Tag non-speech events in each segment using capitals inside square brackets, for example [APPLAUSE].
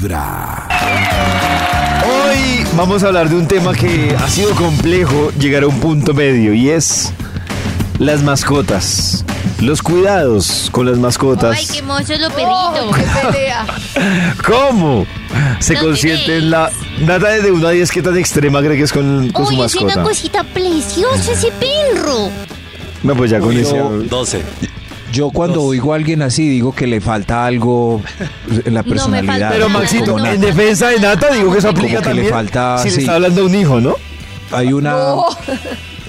Vibra. Hoy vamos a hablar de un tema que ha sido complejo llegar a un punto medio y es las mascotas. Los cuidados con las mascotas. Ay, qué mozo lo perrito. [LAUGHS] ¿Cómo? Se No consiente en la nada de 1 a 10 qué tan extrema cree que es con, con su Oye, es una mascota. cosita preciosa ese perro. No, pues ya con no, 12. Yo cuando Dos. oigo a alguien así digo que le falta algo en la No personalidad. Pero Maxito, no. en defensa de Nata digo que eso Como aplica que le falta, si le está hablando a un hijo, ¿no? Hay una,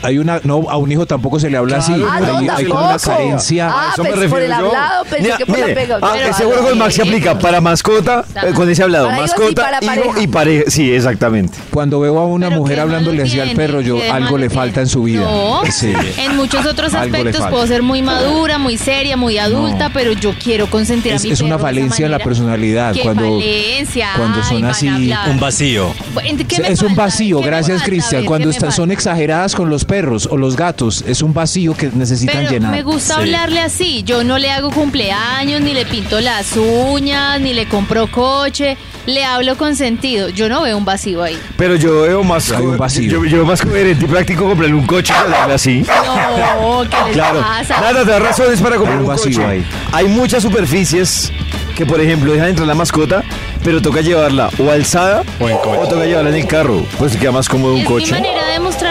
hay una, no, a un hijo tampoco se le habla así. Ah, no, hay, hay como una carencia. Ah, eso me pues, por refiero el yo. hablado, pensé Mira, que por la mire, pega. ah, Pero con Max se aplica para mascota, eh, con ese hablado, Para hijos y mascota, para hijo pareja. y pareja. Sí, exactamente. Cuando veo a una Pero mujer hablándole así al perro, yo algo le tiene. falta en su vida. No, Sí. en muchos otros aspectos puedo ser muy madura, muy seria, muy adulta, No. pero yo quiero consentir Es, a mi es una falencia en la personalidad. ¿Qué Cuando, falencia? cuando son así. Un vacío. ¿En qué me es un vacío, ¿Qué me gracias Cristian. Cuando ¿qué me están, son exageradas con los perros o los gatos, es un vacío que necesitan Pero llenar. me gusta Sí. hablarle así. Yo no le hago cumpleaños, ni le pinto las uñas, ni le compro coche. Le hablo con sentido. Yo no veo un vacío ahí. Pero yo veo más, Hay un vacío. Yo, yo veo más coherente y práctico comprarle un coche que darle así. No, ¿qué les Claro, pasa? nada, te da razones para comprar Hay un, un vacío coche. ahí. Hay muchas superficies que, por ejemplo, dejan entrar la mascota, pero toca llevarla o alzada O en coche. toca llevarla en el carro. Pues queda más cómodo un Es coche. mi manera de mostrarle amor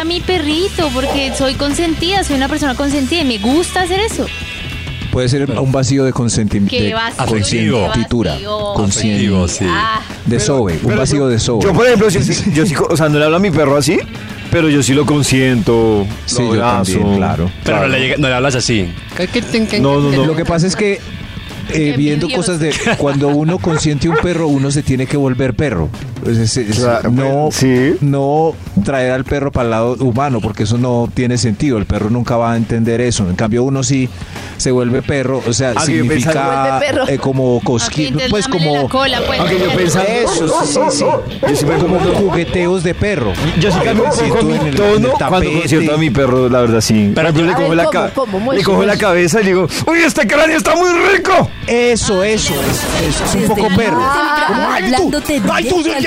a mi perrito, porque soy consentida, soy una persona consentida y me gusta hacer eso. Puede ser un vacío de consentimiento. Qué De vacío, Afectivo. conscien- Afectivo, sí. Ah, De sobe, un Pero vacío yo- de sobe. Yo, por ejemplo, sí- [LAUGHS] sí, yo sí, o sea, no le hablo a mi perro así, pero yo sí lo consiento. Sí, lo yo abrazo. también, claro. Pero Claro. no, le, llega- no le hablas así. No, no, no. Lo que pasa es que eh, viendo envidioso. cosas de cuando uno consiente un perro, uno se tiene que volver perro. Es- es- es- Claro, no, sí. no traer al perro para el lado humano, porque eso no tiene sentido. El perro nunca va a entender eso. En cambio, uno sí se vuelve perro. O sea, Ah, significa pensaba- Se vuelve perro. eh, como cosquillo, pues como cola, pues. Aunque yo pensaba- eso, sí, sí, sí. Yo como jugueteos de perro. Yo sí cambio un poco mi el- tono el cuando consiento a mi perro, la verdad, sí. Pero yo le cojo, la, ¿cómo, ca- cómo? le cojo la cabeza y le digo, ¡Uy, este cráneo está muy rico! Eso, eso, es, es- es un poco Desde perro. temprano, hablándote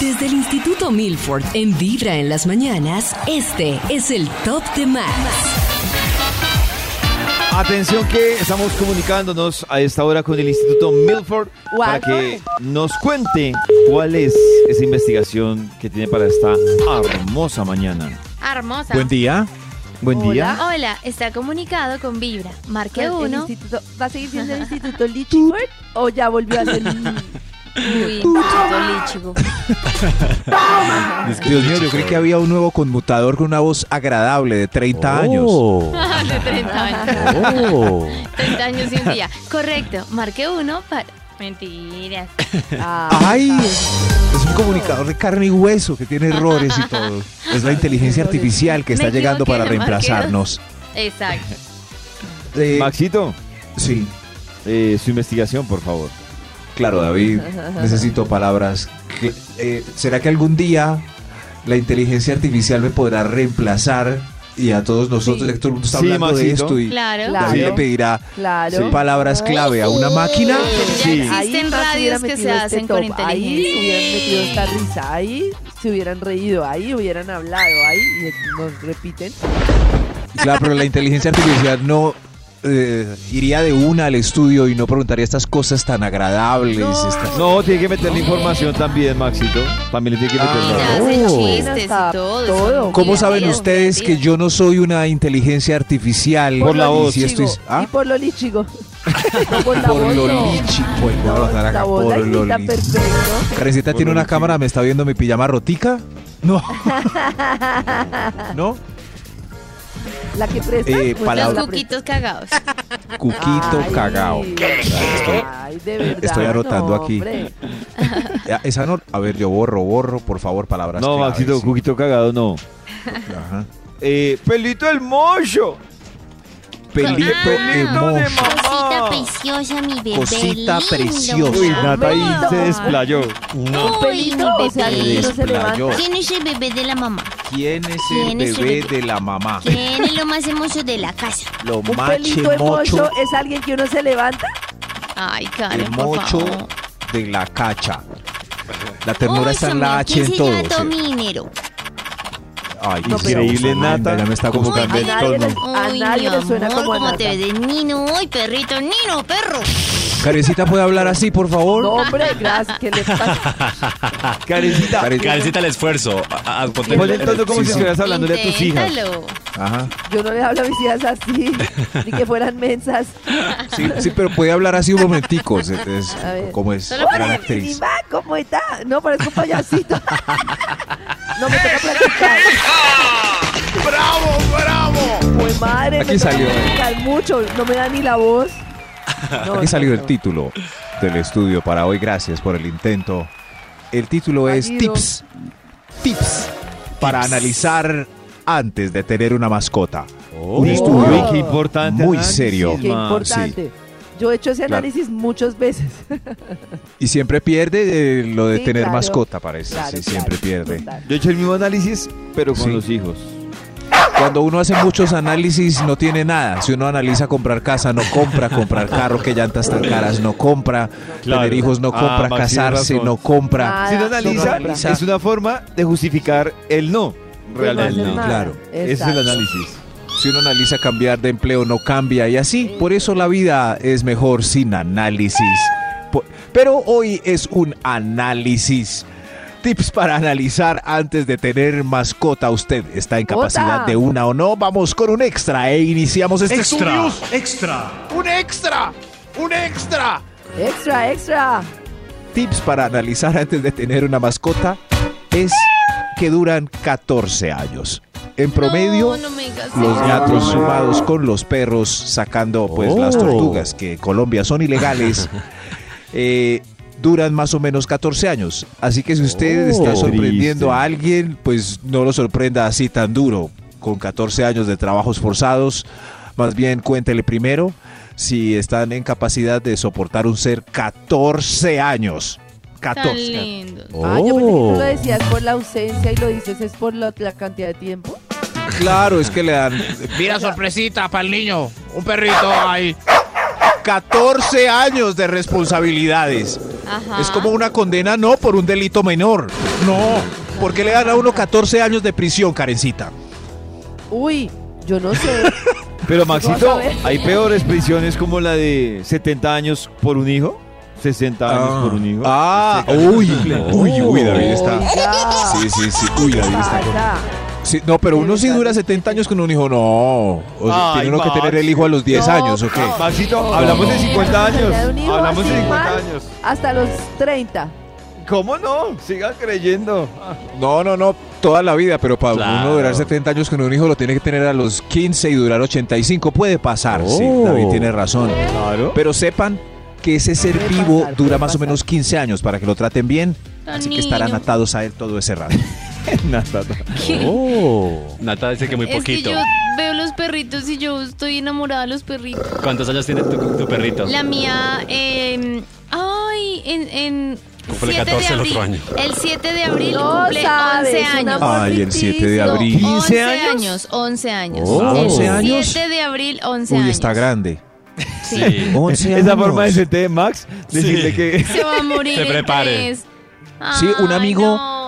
Desde el Instituto Milford en Vibra en las mañanas, este es el Top de Max. Atención que estamos comunicándonos a esta hora con el Instituto Milford para que nos cuente cuál es esa investigación que tiene para esta hermosa mañana. Hermosa. Buen día. Buen día. Hola, está comunicado con Vibra. Marque El uno. ¿Va a seguir siendo el Instituto Lichford o ya volvió a ser [LAUGHS] Uy, Lichigo. Dios mío, yo creí que había un nuevo conmutador con una voz agradable de 30 años. [LAUGHS] De 30 años. Oh. 30 años y un día. Correcto. Marque uno para. Mentiras. [LAUGHS] Ay, es un comunicador de carne y hueso que tiene errores y todo. Es la inteligencia artificial que Me está llegando para marqué reemplazarnos. Exacto. Eh, Maxito, sí, eh, su investigación, por favor. Claro, David. [LAUGHS] Necesito palabras. Eh, ¿Será que algún día la inteligencia artificial me podrá reemplazar? Y a todos nosotros, Sí. que todo el mundo está Sí, hablando de esto y Claro. Claro. David le pedirá Claro. palabras clave a una máquina. Ya Sí. existen Ahí no se radios que se este hacen con top. Ahí inteligencia. hubieran metido esta risa. Ahí se hubieran reído. Ahí hubieran hablado. Ahí y nos repiten. Claro, pero la inteligencia artificial no eh, iría de una al estudio y no preguntaría estas cosas tan agradables. estas- No, tiene que meterle información también, Maxito. También le tiene que Ah. meter la- Oh. chistes y todo. ¿Cómo saben ustedes que yo no soy una inteligencia artificial? Por la voz. Y lichigo. estoy- ¿ah? Y por lo lichigo. [LAUGHS] No por la Por voz, lo no. lichi. Pues La voz por la lo imita lichi. perfecto. Karencita Por tiene una cámara, me está viendo mi pijama rotica. No. [LAUGHS] ¿No? La que presta. Eh, palabra- Los cuquitos cagados. Cuquito Ay, cagao. Ay, de verdad. Estoy anotando no, aquí. Esa no. A ver, yo borro, borro, por favor, palabras No, claves, Maxito. Cuquito cagado, no. Ajá. Eh, pelito el mocho. Pelito pelito emojo. de Cosita mamá. preciosa, mi bebé. Cosita lindo. preciosa. Uy, Nata ahí se desplayó. No. Uy, pelito, mi bebé. se. Desplayó. ¿Quién es el bebé de la mamá? ¿Quién es ¿Quién el es el bebé bebé? de la mamá? ¿Quién es lo más hermoso de la casa? Lo Un pelito de mocho, mocho es alguien que uno se levanta. Ay, el Karen, por mocho de la cacha. La ternura Uy, está en la H ¿quién en todo. lleva todo sí. mi dinero? Ay, No, Increíble, Nata. Ya me está que el a nadie tono. A nadie le suena como a ¿cómo te Nata. ves de Nino? Uy, perrito, Nino, perro. Carecita, ¿puede hablar así, por favor? No, hombre, gracias. ¿Qué le pasa? [LAUGHS] Carecita. Care- Carecita el esfuerzo. A- a- ponte- Ponle el tono como Sí, si sí. estuvieras hablándole a tus hijas. Inténtalo. Ajá. Yo no le hablo a mis hijas así, [LAUGHS] ni que fueran mensas. Sí, sí, pero puede hablar así un momentico. es- es- A ver. como es Solo gran Hola, actriz. Minima, ¿cómo está? No, parezco un payasito. no me toca practicar. ¡Bravo, bravo! Pues madre, Aquí me toca salió. practicar mucho. No me da ni la voz. No, [LAUGHS] Aquí salió no, el título del estudio para hoy. Gracias por el intento. El título es. Tips. Tips para analizar antes de tener una mascota. Un Uy, estudio qué importante. muy análisis, serio. Qué. Yo he hecho ese Claro. análisis muchas veces. Y siempre pierde eh, lo de Sí, tener claro. mascota, parece. Claro, sí, claro, siempre pierde. total. Yo he hecho el mismo análisis, pero con Sí. los hijos. Cuando uno hace muchos análisis no tiene nada. Si uno analiza comprar casa, no compra, comprar carro, que llantas tan caras, no compra, Claro. tener hijos, no Ah, compra, casarse, no compra. Nada, Si no no analiza, es una forma de justificar el no. Realmente. no, claro. Ese es el análisis. Si uno analiza cambiar de empleo, no cambia y así. Por eso la vida es mejor sin análisis. Pero hoy es un análisis. Tips para analizar antes de tener mascota. ¿Usted está en capacidad de una o no? Vamos con un extra e iniciamos este Extra, estudio. extra. ¡Un extra! ¡Un extra! Extra, extra. Tips para analizar antes de tener una mascota es que duran 14 años. En promedio, No, no los gatos sumados con los perros, sacando pues las tortugas que en Colombia son ilegales, [LAUGHS] eh, duran más o menos 14 años. Así que si usted Oh. está sorprendiendo Triste. a alguien, pues no lo sorprenda así tan duro, con 14 años de trabajos forzados. Más bien cuéntele primero si están en capacidad de soportar un ser 14 años. Tan 14. lindo. Ah, yo pensé que Oh. tú lo decías por la ausencia y lo dices es por la, la cantidad de tiempo. Claro, es que le dan Mira, sorpresita para el niño. Un perrito ahí. 14 años de responsabilidades. Ajá. Es como una condena no por un delito menor. No. ¿Por qué le dan a uno 14 años de prisión, Karencita? Uy, yo no sé. [LAUGHS] Pero Maxito, hay peores prisiones como la de 70 años por un hijo. 60 años por un hijo. Ah, uy, uy, uy, David está. Oiga, Sí, sí, sí. Uy, David está. Sí, no, pero uno sí dura 70 años con un hijo, no. O sea, Ay, tiene uno que tener el hijo a los 10 No, años, ¿o qué? no. Maxito, hablamos de 50 años. Hablamos de así 50 mal, años. Hasta los 30. ¿Cómo no? Sigan creyendo. No, no, no, toda la vida, pero para Claro. uno durar 70 años con un hijo lo tiene que tener a los 15 y durar 85. Puede pasar, sí, Oh. David tiene razón. Claro. Pero sepan que ese ser Puede vivo pasar, dura más o menos 15 años para que lo traten bien. Tan Así que estarán atados a él todo ese rato. [LAUGHS] Nata. Oh. Nata dice que muy Es que poquito. yo veo los perritos y yo estoy enamorada de los perritos. ¿Cuántos años tiene tu, tu perrito? La mía, eh, ay, en, en Cumple 7 14 de el abril. otro año. El 7 de abril No cumple sabes, 11 un años. Ay, el 7 de abril. 11 años? años, 11 años. Oh. El 11 años. 7 de abril, 11 Uy, años. está grande. Sí. 11 [LAUGHS] Esa años. forma de CT de Max, decirle Sí. que Se va a morir. Se prepare. Sí, un Ay, amigo- no.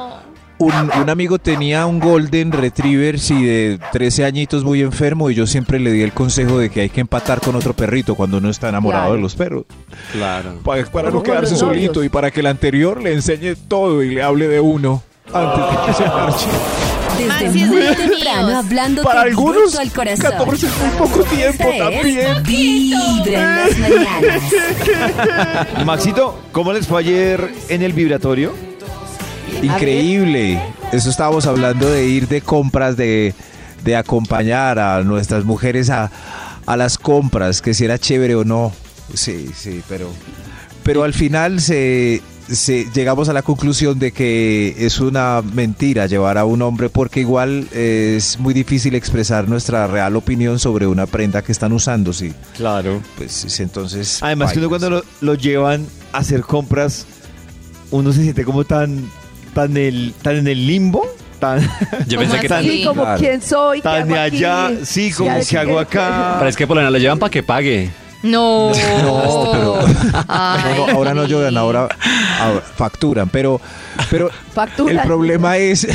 Un, un amigo tenía un Golden Retriever, sí, de 13 añitos, muy enfermo, y yo siempre le di el consejo de que hay que empatar con otro perrito cuando uno está enamorado Claro. de los perros. Claro. Para, para no quedarse solito y para que el anterior le enseñe todo y le hable de uno antes de que se marche. Desde es muy de temprano hablando Para algunos, al corazón. 14 es muy poco tiempo Esta también. es Vibra en las [LAUGHS] mañanas. Maxito, ¿cómo les fue ayer en el vibratorio? Increíble. Eso estábamos hablando de ir de compras, de, de acompañar a nuestras mujeres a, a las compras, que si era chévere o no. Sí, sí, pero, pero al final se, se- llegamos a la conclusión de que es una mentira llevar a un hombre porque igual es muy difícil expresar nuestra real opinión sobre una prenda que están usando, sí. Claro. Pues sí, entonces... Además que uno cuando lo, lo llevan a hacer compras, uno se siente como tan, tan, el, tan en el limbo, tan, [LAUGHS] Yo pensé que tan, Sí. Sí, como Claro. quién soy, tan de aquí? allá, sí, como que hago acá. [LAUGHS] Pero es que por lo general lo llevan para que pague. No. [LAUGHS] No, pero- Ay, No, no, ahora no lloran, ahora, ahora facturan, pero, pero Factura. el problema es,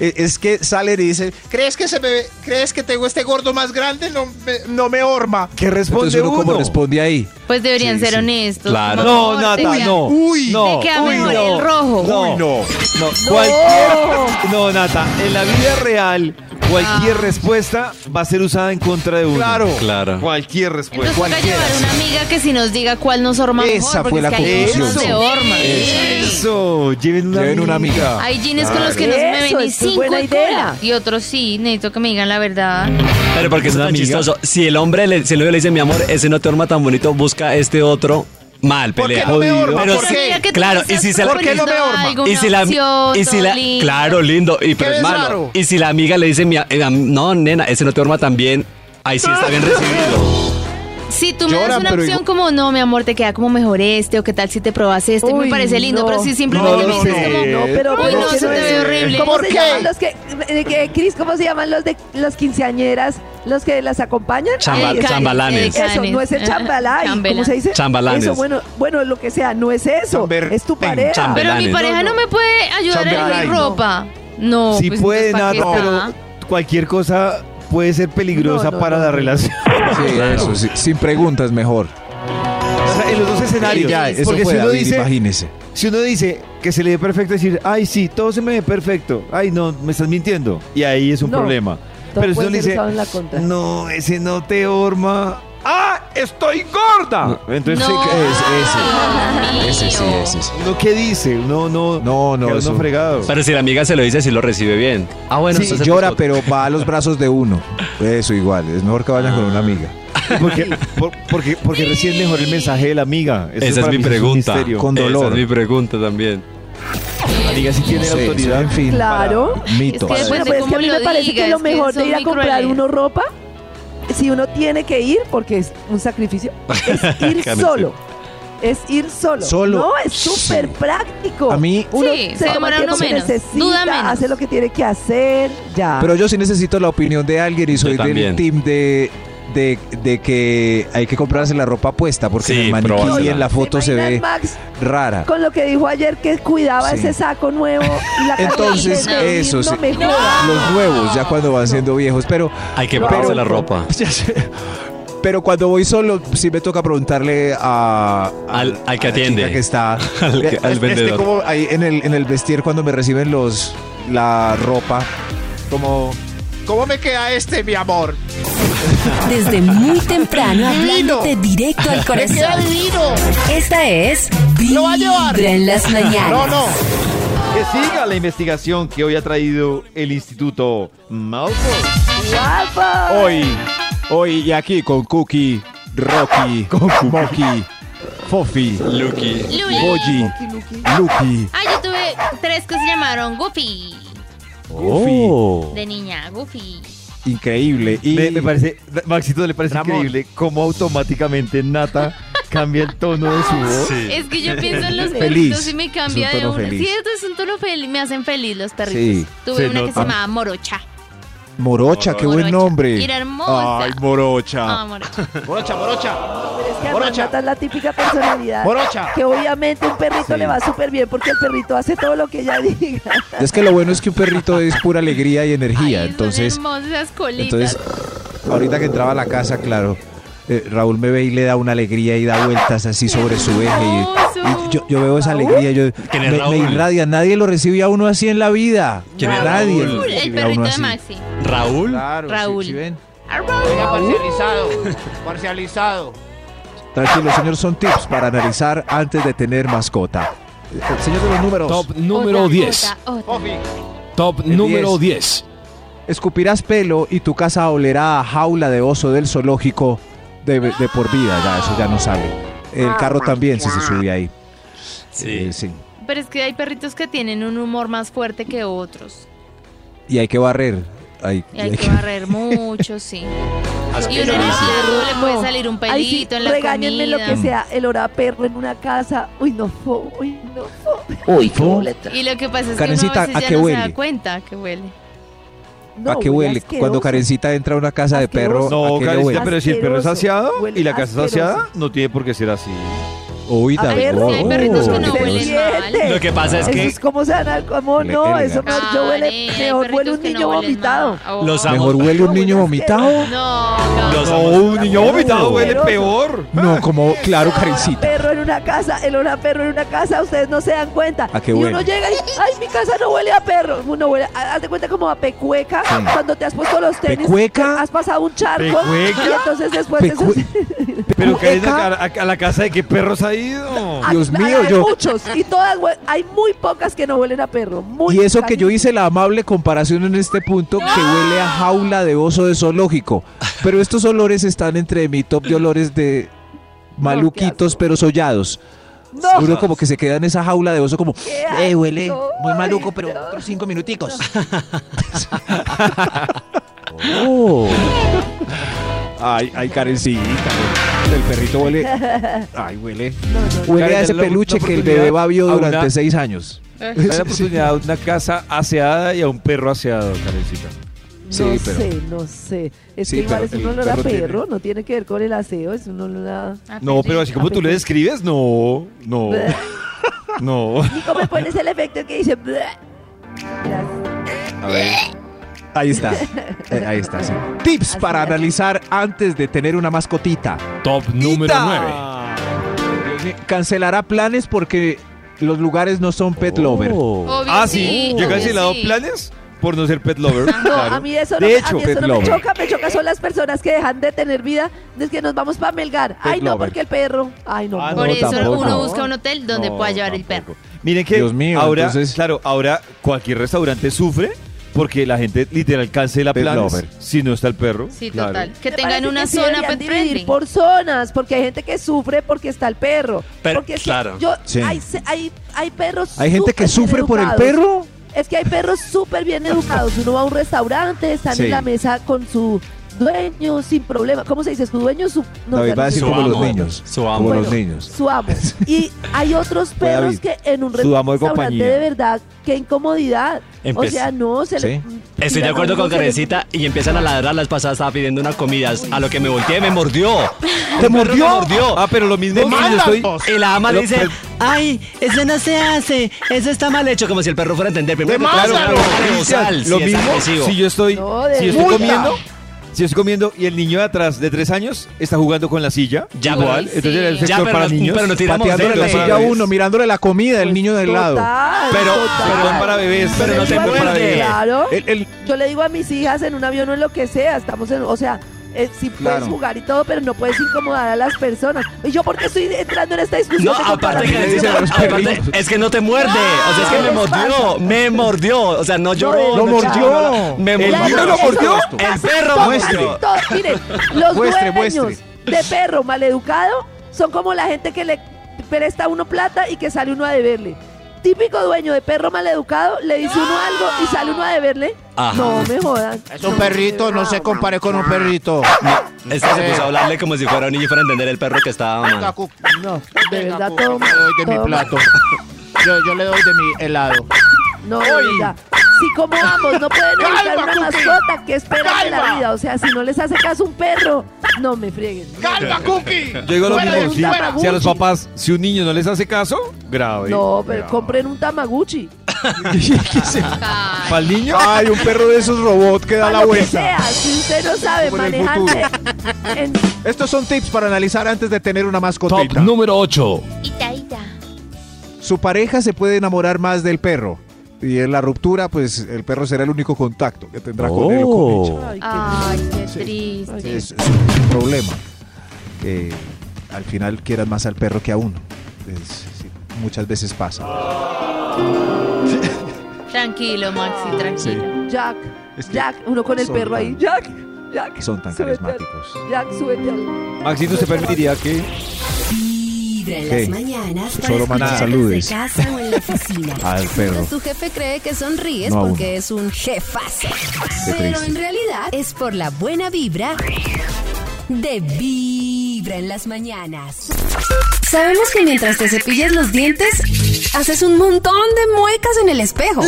es [LAUGHS] es que salen y dicen, ¿Crees que se me crees que tengo este gordo más grande? No me, no me horma. ¿Qué responde entonces uno uno? como responde ahí. Pues deberían Sí, ser sí. honestos. Claro. No, "Amor, Nata, queda- no. Uy, no, te queda uy, mejor no, el rojo. No, Uy, no. no, cualquier, no, Nata, en la vida real, cualquier Ah. respuesta va a ser usada en contra de uno. Claro. Claro. Cualquier Entonces respuesta. toca llevar una amiga que si nos diga cuál nos horma Esa mejor, fue la conclusión. horma. Eso, lleven una Lleven una amiga. Hay jeans con los que no se me Eso, ven es cinco buena de idea. Y otros sí, necesito que me digan la verdad. Pero porque es Una tan amiga. chistoso. Si el hombre le, si el novio le dice, mi amor, ese no te horma tan bonito, busca este otro. Mal, ¿Por qué pelea. no me horma? Pero ¿Por sí, qué? Claro, y si se la- ¿Por qué no me algo, y si la, y si la, lindo. claro, lindo, y pero ¿Qué es malo. raro? Y si la amiga le dice, mi eh, no, nena, ese no te horma tan bien, ahí sí está bien recibido. Si tú me Lloran, das una opción igual- como, no, mi amor, te queda como mejor este, o qué tal si te probas este, me Uy, parece lindo, no. pero si simplemente No me dices como, No, pero, Uy, no, se te ve horrible. ¿Cómo ¿Por se qué? llaman los que, que, Cris, cómo se llaman los de los quinceañeras, los que las acompañan? Chamba- chambalanes. Eso, no es el chambalay, ¿cómo se dice? Chambalanes. Eso, bueno, bueno, lo que sea, no es eso, Chamber- es tu pareja. Pero mi pareja no, No, no. me puede ayudar a elegir ropa. No, Sí pues, puede, entonces, Nata, ¿para qué pero cualquier cosa puede ser peligrosa No, no, para no, la no. relación. Sí, [LAUGHS] eso, sí, sin preguntas mejor. O sea, en los dos escenarios. ya, eso Porque fue, si uno, David, dice, imagínese. si uno dice que se le ve perfecto, decir, ay, sí, todo se me ve perfecto. Ay, no, me estás mintiendo. Y ahí es un No, problema. Pero si uno le dice, no, ese no te horma. ¡Ah, estoy gorda! Entonces, No. ¿qué Es- ese. Ese sí, ese sí. ¿uno qué dice? Uno no, No, no, queda uno eso- fregado. Pero si la amiga se lo dice, sí lo recibe bien. Ah, bueno, Sí, entonces- llora, pero va a los brazos de uno. Eso igual, es mejor que vayan con una amiga. porque, por- porque, porque recién mejor el mensaje de la amiga. Eso Esa es para mi mí un pregunta. misterio. Con dolor. Esa es mi pregunta también. La amiga sí tiene Sí, autoridad. sí, en fin. Claro. Mito. Es que después Bueno, de pues es que a mí lo me parece diga, que lo es que mejor son de ir a muy comprar crueles. uno ropa, si uno tiene que ir, porque es un sacrificio, [LAUGHS] es ir solo. Es ir solo. Solo. No, es súper Sí. práctico. A mí- uno Sí, se se toma demora el tiempo uno que menos, necesita, duda menos. hace lo que tiene que hacer, ya. Pero yo sí necesito la opinión de alguien y soy del team de, de, de que hay que comprarse la ropa puesta porque Sí, en el maniquí y en la foto se ve Max rara. con lo que dijo ayer que cuidaba Sí. ese saco nuevo y la Entonces, de eso sí. no. Los nuevos, ya cuando van siendo viejos, pero... Hay que No. probarse la ropa. [LAUGHS] Ya sé. Pero cuando voy solo, sí me toca preguntarle a, a- Al- al que a la chica atiende. que está [LAUGHS] Al que- al Este, vendedor. como ahí en el, en el vestir cuando me reciben los la ropa, como ¿Cómo me queda este, mi amor? Desde muy temprano hablándote directo al queda corazón. divino. Esta es Lo va a llevar. Vibra en las mañanas. No, no. Que siga la investigación que hoy ha traído el Instituto Malfoy. ¡Guapa! hoy, hoy y aquí con Cookie, Rocky, Moki, Fofi, Lucky. Luli. Boji, Lucky. Ah, yo tuve tres que se llamaron Goofy. Oh. De niña, Goofy. Increíble. Y Me, me parece, Maxito le parece Ramón. increíble cómo automáticamente Nata cambia el tono de su [LAUGHS] voz. Sí. Es que yo pienso en los [LAUGHS] Feliz. perritos y me cambia un de uno. feliz. Sí, esto es un tono feliz. Me hacen feliz los perritos. Sí, Tuve se una que se llamaba Morocha. Morocha, qué buen Morocha. nombre. Era hermosa. Ay, Morocha. Ah, Morocha. Morocha, morocha. Pero es que además Morocha. Nata es la típica personalidad. Morocha. Que obviamente un perrito Sí. le va súper bien porque el perrito hace todo lo que ella diga. [LAUGHS] Es que lo bueno es que un perrito es pura alegría y energía. Ay, entonces, hermosas colitas. entonces, ahorita que entraba a la casa, claro, eh, Raúl me ve y le da una alegría y da vueltas así sobre su eje. Y yo, yo veo esa alegría, yo, ¿Quién es me, Raúl? me irradia. Nadie lo recibe a uno así en la vida. ¿Quién es Nadie Raúl? lo el recibe a perrito uno de así. Maxi. Raúl. Claro, Raúl. sí ven. Venga, parcializado. [LAUGHS] Parcializado. Tranquilo, señor, son tips para analizar antes de tener mascota. Eh, Señor de los números. Top número Otra, 10. otra, otra. Fofi. Top El número 10. 10. Escupirás pelo y tu casa olerá a jaula de oso del zoológico de, de por vida. Ya, eso ya no sale. El carro también, si se sube ahí. Sí. Eh, sí. Pero es que hay perritos que tienen un humor más fuerte que otros. Y hay que barrer. Hay, Y hay que barrer mucho, [LAUGHS] sí. Y uno perro le puede salir un Ay, sí, pelito en la regáñenme comida. lo que sea, el olor a perro en una casa. Uy, no fo, uy, no fo. Uy, boleta. Y lo que pasa es que uno Karencita, a veces ¿a ya no se da cuenta que huele. No, ¿A qué huele? asqueroso. Cuando Karencita entra a una casa de perro. No, ¿a qué le Karencita, huele? pero si el perro es Huele y la casa es saciada, no tiene por qué ser así. Uy, A ver, sí, hay perritos que no Se huelen siente. mal. Lo que pasa es Eso que es como se como Le- no, eso yo huele, hay mejor huele un que niño no vomitado. Oh. Los Mejor huele un niño vomitado. No, Los No, un niño vomitado huele peor. No, como, [LAUGHS] claro, Karencita. Perro en una casa, el olor a perro en una casa, ustedes no se dan cuenta. ¿A qué y huele? uno llega y, ay, mi casa no huele a perro. Uno huele, haz de cuenta como a pecueca, Sí. cuando te has puesto los tenis. ¿Pecueca? Has pasado un charco. ¿Pecueca? Y entonces después eso [LAUGHS] Pero Pecueca. a, a- la casa de qué perros ha ido. A- Dios mío, hay yo- muchos y todas hay muy pocas que no huelen a perro. Muy Y eso que yo hice la amable comparación en este punto, que huele a jaula de oso de zoológico. Pero estos olores están entre mi top de olores de maluquitos, pero sollados. No. Uno como que se queda en esa jaula de oso como, Qué eh, huele muy maluco, pero no. otros cinco minuticos. [LAUGHS] oh. Ay, ay, Karencita. El perrito huele. [LAUGHS] Ay, huele. Huele a ese la peluche que el bebé babió a durante una- seis años. Hay la oportunidad de una casa aseada y a un perro aseado, Karencita. Sí, no pero- sé, no sé. Es Sí, que igual es un el olor a perro tiene- no tiene que ver con el aseo, es un olor a... Ah, No, pero así como tú le describes, no, no, [LAUGHS] no. Nico, me pones el efecto que dice... A ver. Ahí está. Eh, ahí está, sí. Tips Así, para analizar antes de tener una mascotita. Top número 9. Dios mío, Cancelará planes porque los lugares no son pet lover. Obvio, Ah, sí, yo he obvio, cancelado sí. planes por no ser pet lover. [LAUGHS] No, claro. a mí eso no, De me- hecho, mí eso pet no me lover. choca, me choca son las personas que dejan de tener vida, es que nos vamos para Melgar. Ay, no, lover. porque el perro. Ay, no. Ah, no, Por no, eso tampoco. uno busca un hotel donde No, pueda llevar el tampoco. perro. Miren que Dios mío, ahora, entonces- claro, ahora cualquier restaurante sufre porque la gente literal cancela Pet planes lover. si no está el perro. Sí, Claro. total. Que Me tengan una que sí zona pet dividir friendly. por zonas, porque hay gente que sufre porque está el perro. Pero, porque si- claro. yo, Sí. hay, hay, hay perros Hay gente que súper bien sufre por el educados. perro. Es que hay perros súper bien educados. Uno va a un restaurante, están Sí. en la mesa con su dueño sin problema. ¿Cómo se dice? ¿Su dueño? Su, no, David va a decir como los amo. niños. Su amo. Como Bueno, los niños. Su amo. [LAUGHS] Y hay otros perros David. que en un de restaurante compañía. de verdad, qué incomodidad. O sea, no, se le... Sí. Estoy de acuerdo con le- Karencita y empiezan a ladrar. La vez pasada estaba pidiendo una comida. A lo que me volteé, me mordió. ¿Te mordió? Me mordió. Ah, pero lo mismo que yo estoy... Y la ama le dice, ay, eso no se hace, eso está mal hecho, como si el perro fuera a entender. Primero perro Cristian, bozal, lo mismo si yo estoy, No, si yo estoy comiendo, si yo estoy comiendo y el niño de atrás de tres años está jugando con la silla, Ya, igual, pero- entonces era el sector Ya, pero para niños, pero no tiramos Pateándole la silla a uno, mirándole la comida del niño del lado. Total, pero total. perdón para bebés, Pero pero no para muerde. bebés. Claro. El- el- Yo le digo a mis hijas en un avión o en lo que sea, estamos en, o sea, eh, sí puedes Claro. jugar y todo, pero no puedes incomodar a las personas. ¿Y yo por qué estoy entrando en esta discusión? No, de aparte que comparación? le dicen a los aparte, perritos. es que no te muerde, o sea, es que ¿qué me mordió, me mordió, o sea, no lloró, Lo no mordió. me El mordió. lo. El perro Todos, muestre. todos, miren, los Muestre, dueños muestre. de perro maleducado son como la gente que le presta a uno plata y que sale uno a deberle. Típico dueño de perro maleducado, le dice uno algo y sale uno a deberle. Ajá. No me jodan. Es un perrito, no se compare con un perrito. Este se puso a hablarle como si fuera un niño y fuera a entender el perro que estaba. No, de verdad todo. le doy de mi plato. Yo, yo le doy de mi helado. No, de verdad. Si como ambos no pueden [LAUGHS] educar una mascota, ¿qué esperan de la vida? O sea, si no les hace caso un perro, no me frieguen. ¡Calma, Cookie! Yo digo lo Fuera mismo, de- si, a los papás, si un niño no les hace caso, grave. No, pero compren un Tamaguchi. [LAUGHS] ¿Para el niño? Ay, un perro de esos robots que da Para la lo que vuelta. sea, si usted no sabe Como en el manejarse en Estos son tips para analizar antes de tener una mascotita. número 8. Ita, ita. Su pareja se puede enamorar más del perro. Y en la ruptura, pues el perro será el único contacto que tendrá con él o con ella. Ay, qué Ay, qué Sí. triste. Es, es un problema. Que al final quieran más al perro que a uno. Es- sí, muchas veces pasa. [LAUGHS] Tranquilo, Maxi, tranquilo. Jack, Es que Jack, uno con el perro ahí. Jack, Jack. Son tan carismáticos. Jack, súbete al... Maxito, ¿se permitiría que Vibra en ¿Qué? las mañanas para Solo manda escuchar saludes. desde casa o en la oficina. [LAUGHS] Al perro. Tu jefe cree que sonríes No, porque es un jefazo. Pero triste. en realidad es por la buena vibra de Vibra en las mañanas. Sabemos que mientras te cepillas los dientes, haces un montón de muecas en el espejo.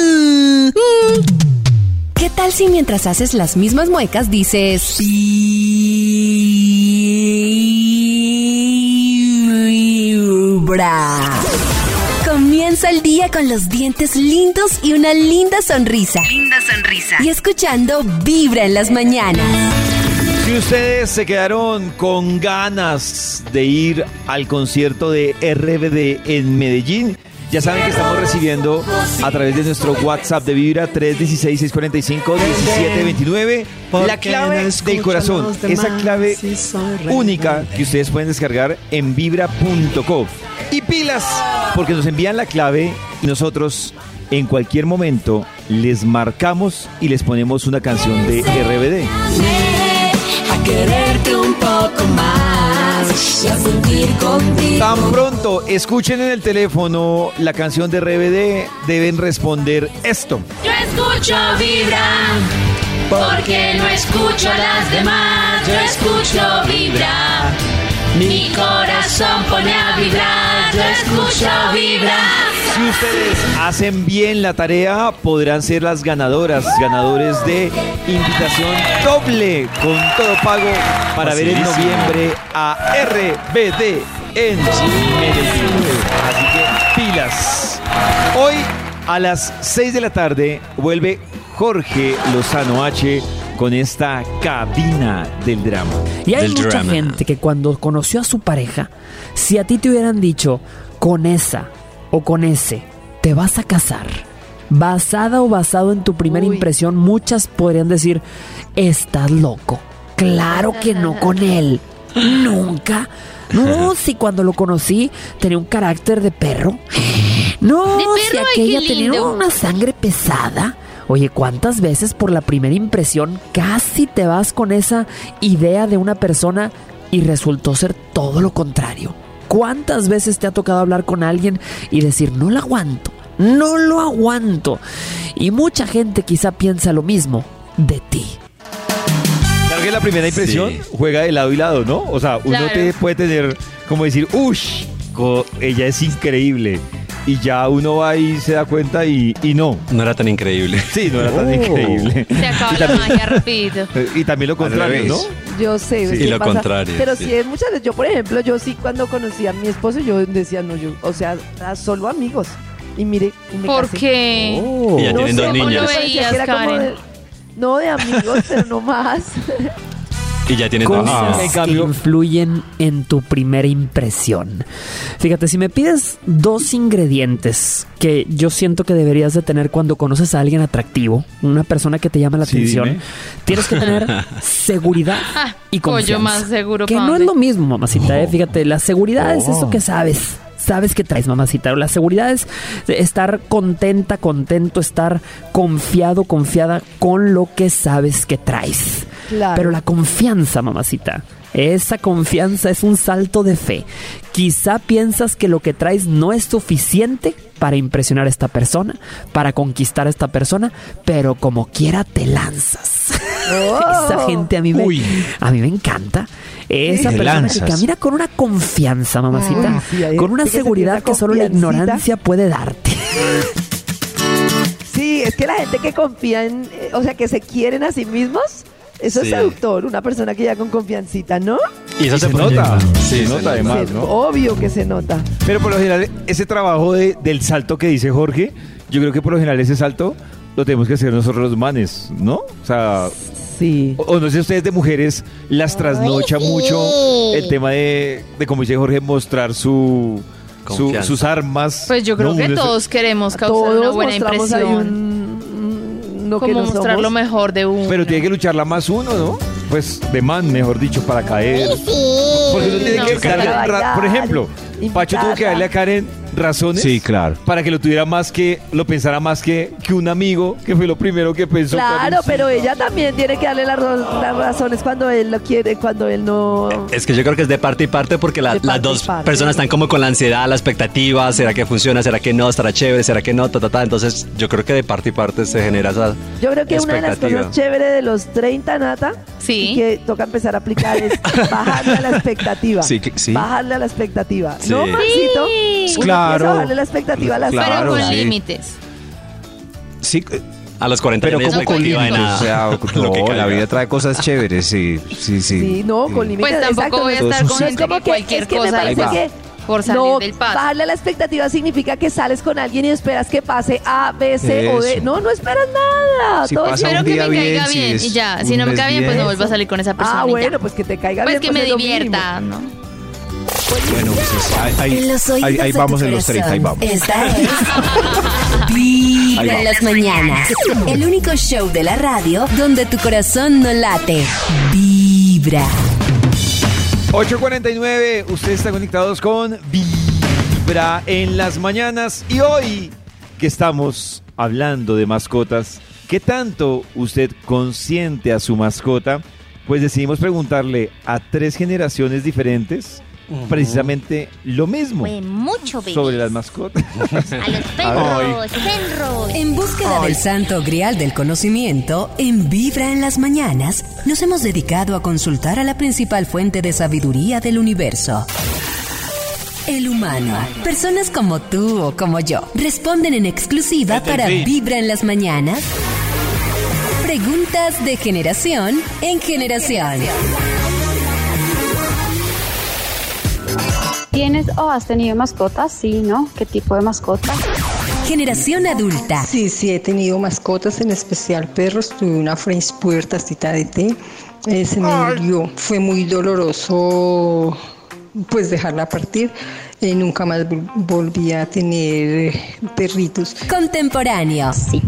¿Qué tal si mientras haces las mismas muecas dices... Vibra? Comienza el día con los dientes lindos y una linda sonrisa. Linda sonrisa. Y escuchando Vibra en las mañanas. Si ustedes se quedaron con ganas de ir al concierto de RBD en Medellín, ya saben que estamos recibiendo a través de nuestro WhatsApp de Vibra 316-645-1729 la clave del corazón, esa clave única que ustedes pueden descargar en vibra.co. Y pilas, porque nos envían la clave y nosotros en cualquier momento les marcamos y les ponemos una canción de RBD. A quererte un poco más y a sentir contigo. Tan pronto escuchen en el teléfono la canción de RBD, deben responder esto. Yo escucho vibra, porque no escucho a las demás. Yo escucho vibra, mi corazón pone a vibrar. Yo escucho vibra. Si ustedes hacen bien la tarea, podrán ser las ganadoras, ganadores de invitación doble con todo pago para ver en noviembre a RBD en Medellín. Así que pilas. Hoy a las 6 de la tarde vuelve Jorge Lozano H con esta cabina del drama. Y hay Del mucha drama. gente que cuando conoció a su pareja, si a ti te hubieran dicho, con esa o con ese, te vas a casar, basada o basado en tu primera Uy. impresión, muchas podrían decir, estás loco. Claro que no con él. Nunca. No, si cuando lo conocí tenía un carácter de perro. No, De si perro, aquella tenía una sangre pesada. Oye, ¿cuántas veces por la primera impresión casi te vas con esa idea de una persona y resultó ser todo lo contrario? ¿Cuántas veces te ha tocado hablar con alguien y decir, no lo aguanto, no lo aguanto? Y mucha gente quizá piensa lo mismo de ti. Claro que la primera impresión Sí. juega de lado y lado, ¿no? O sea, uno Claro. te puede tener como decir, ush, ella es increíble. Y ya uno va y se da cuenta y, y no. No era tan increíble. Sí, no era tan Oh. increíble. Se acaba [LAUGHS] la magia rapidito. [LAUGHS] Y también lo contrario, ¿no? Yo sé. Sí. ¿qué Y lo pasa? contrario, Pero sí. sí, hay muchas veces. Yo, por ejemplo, yo sí cuando conocí a mi esposo, yo decía, no, yo, o sea, solo amigos. Y mire, y me ¿Por casé. qué? Oh. Y ya No tienen sé, dos niñas. veías, que era como Karen? de- no de amigos, pero no más. [LAUGHS] Y ya tienen Cosas cambio- que influyen en tu primera impresión. Fíjate, si me pides dos ingredientes que yo siento que deberías de tener cuando conoces a alguien atractivo, una persona que te llama la Sí, atención, dime. tienes que tener [LAUGHS] seguridad Ah, y pollo confianza. más seguro Que no es lo mismo, mamacita, eh. Fíjate, la seguridad es eso Oh. que sabes. Sabes que traes, mamacita. La seguridad es estar contenta, contento, estar confiado, confiada con lo que sabes que traes. Claro. Pero la confianza, mamacita, esa confianza es un salto de fe. Quizá piensas que lo que traes no es suficiente para impresionar a esta persona, para conquistar a esta persona, pero como quiera te lanzas. [LAUGHS] Oh. Esa gente a mí me, Uy. a mí me encanta. Esa persona lanzas. que camina con una confianza, mamacita, sí, hay con una seguridad que solo la ignorancia puede darte. Sí, es que la gente que confía en, eh, o sea, que se quieren a sí mismos, eso Sí. es seductor, una persona que ya con confiancita, ¿no? Y eso Y se, nota. Sí, Se se nota nota. además. ¿no? Obvio que se nota. Pero por lo general, ese trabajo de- del salto que dice Jorge, yo creo que por lo general ese salto lo tenemos que hacer nosotros los manes, ¿no? O sea, Sí. o, o no sé ustedes de mujeres las trasnocha Ay, sí. mucho el tema de, de como dice Jorge, mostrar su, sus armas. Pues yo creo ¿no? que todos queremos causar Todos una buena impresión. un, que como no mostrar somos. lo mejor de uno. Pero tiene que lucharla más uno, ¿no? Pues de man, mejor dicho, para caer. Sí. Porque uno tiene No, que darle, ra- por ejemplo, Pacho tuvo que darle a Karen razones Sí, claro. para que lo tuviera más que, lo pensara más que, que un amigo, que fue lo primero que pensó. Claro, pero ella también tiene que darle las, las razones cuando él lo quiere, cuando él no... Es que yo creo que es de parte y parte porque la- parte las dos parte. personas están como con la ansiedad, la expectativa, ¿será que funciona? ¿Será que no? ¿Estará chévere? ¿Será que no? Ta, ta, ta. Entonces yo creo que de parte y parte se genera esa Yo creo que una de las expectativa. cosas chéveres de los 30, Nata, Sí. y que toca empezar a aplicar es bajarle a la [LAUGHS] expectativa. Sí, que- sí. Bajarle a la expectativa. Sí. ¿No, Maxito? Sí. Claro. empieza a bajarle la expectativa a las Pero Claro, con sí. límites. Sí, a los 40 pero como no con límites. O sea, [LAUGHS] Lo que no, la vida trae cosas chéveres, sí, sí, sí. Sí, no, con límites. Pues tampoco voy a estar con gente como que que- cualquier es que me cosa parece dice que por salir no, del paso. bajarle a la expectativa significa que sales con alguien y esperas que pase A, B, C o D. Eso. No, no esperas nada. Si Todo pasa es- Pero un que me caiga bien, si bien y ya. Si no me cae bien, pues no bien. vuelvo a salir con esa persona. Ah, bueno, pues que te caiga Pues bien. que me es lo mínimo. divierta, ¿no? Bueno, pues es- ahí, ahí- En los oídos ahí- ahí de vamos en los 30, ahí vamos. Esta es Vibra en las mañanas. El único show de la radio donde tu corazón no late. Vibra. 8.49, ustedes están conectados con Vibra en las mañanas y hoy que estamos hablando de mascotas, ¿qué tanto usted consiente a su mascota? Pues decidimos preguntarle a tres generaciones diferentes precisamente lo mismo Fue mucho, baby. sobre las mascotas. [LAUGHS] A los perros, perros. En búsqueda del santo grial del conocimiento, en Vibra en las mañanas, nos hemos dedicado a consultar a la principal fuente de sabiduría del universo. El humano. Personas como tú o como yo responden en exclusiva para Vibra en las mañanas. Preguntas de generación en generación. ¿Tienes o has tenido mascotas? Sí, ¿no? ¿Qué tipo de mascota? Generación adulta. Sí, sí, he tenido mascotas, en especial perros. Tuve una French Puer tacita de té. Eh, se me murió. Fue muy doloroso pues dejarla partir. Eh, nunca más vol- volví a tener eh, perritos. Contemporáneo. Sí.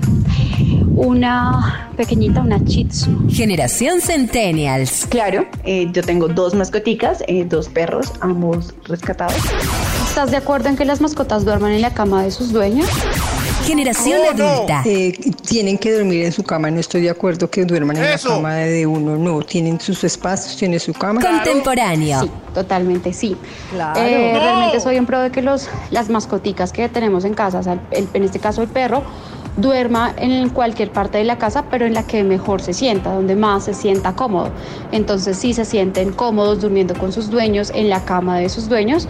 Una pequeñita, una Shih Tzu. Generación Centennials. Claro, eh, yo tengo dos mascoticas, eh, dos perros, ambos rescatados. ¿Estás de acuerdo en que las mascotas duerman en la cama de sus dueños? Generación adulta. Eh, tienen que dormir en su cama. No estoy de acuerdo que duerman en Eso. la cama de uno. No, tienen sus espacios, tienen su cama. Contemporáneo. Sí, totalmente sí. Claro. Eh, No. Realmente soy en pro de que los, las mascoticas que tenemos en casa, o sea, el- en este caso el perro, duerma en cualquier parte de la casa, pero en la que mejor se sienta, donde más se sienta cómodo. Entonces, si se sienten cómodos durmiendo con sus dueños en la cama de sus dueños,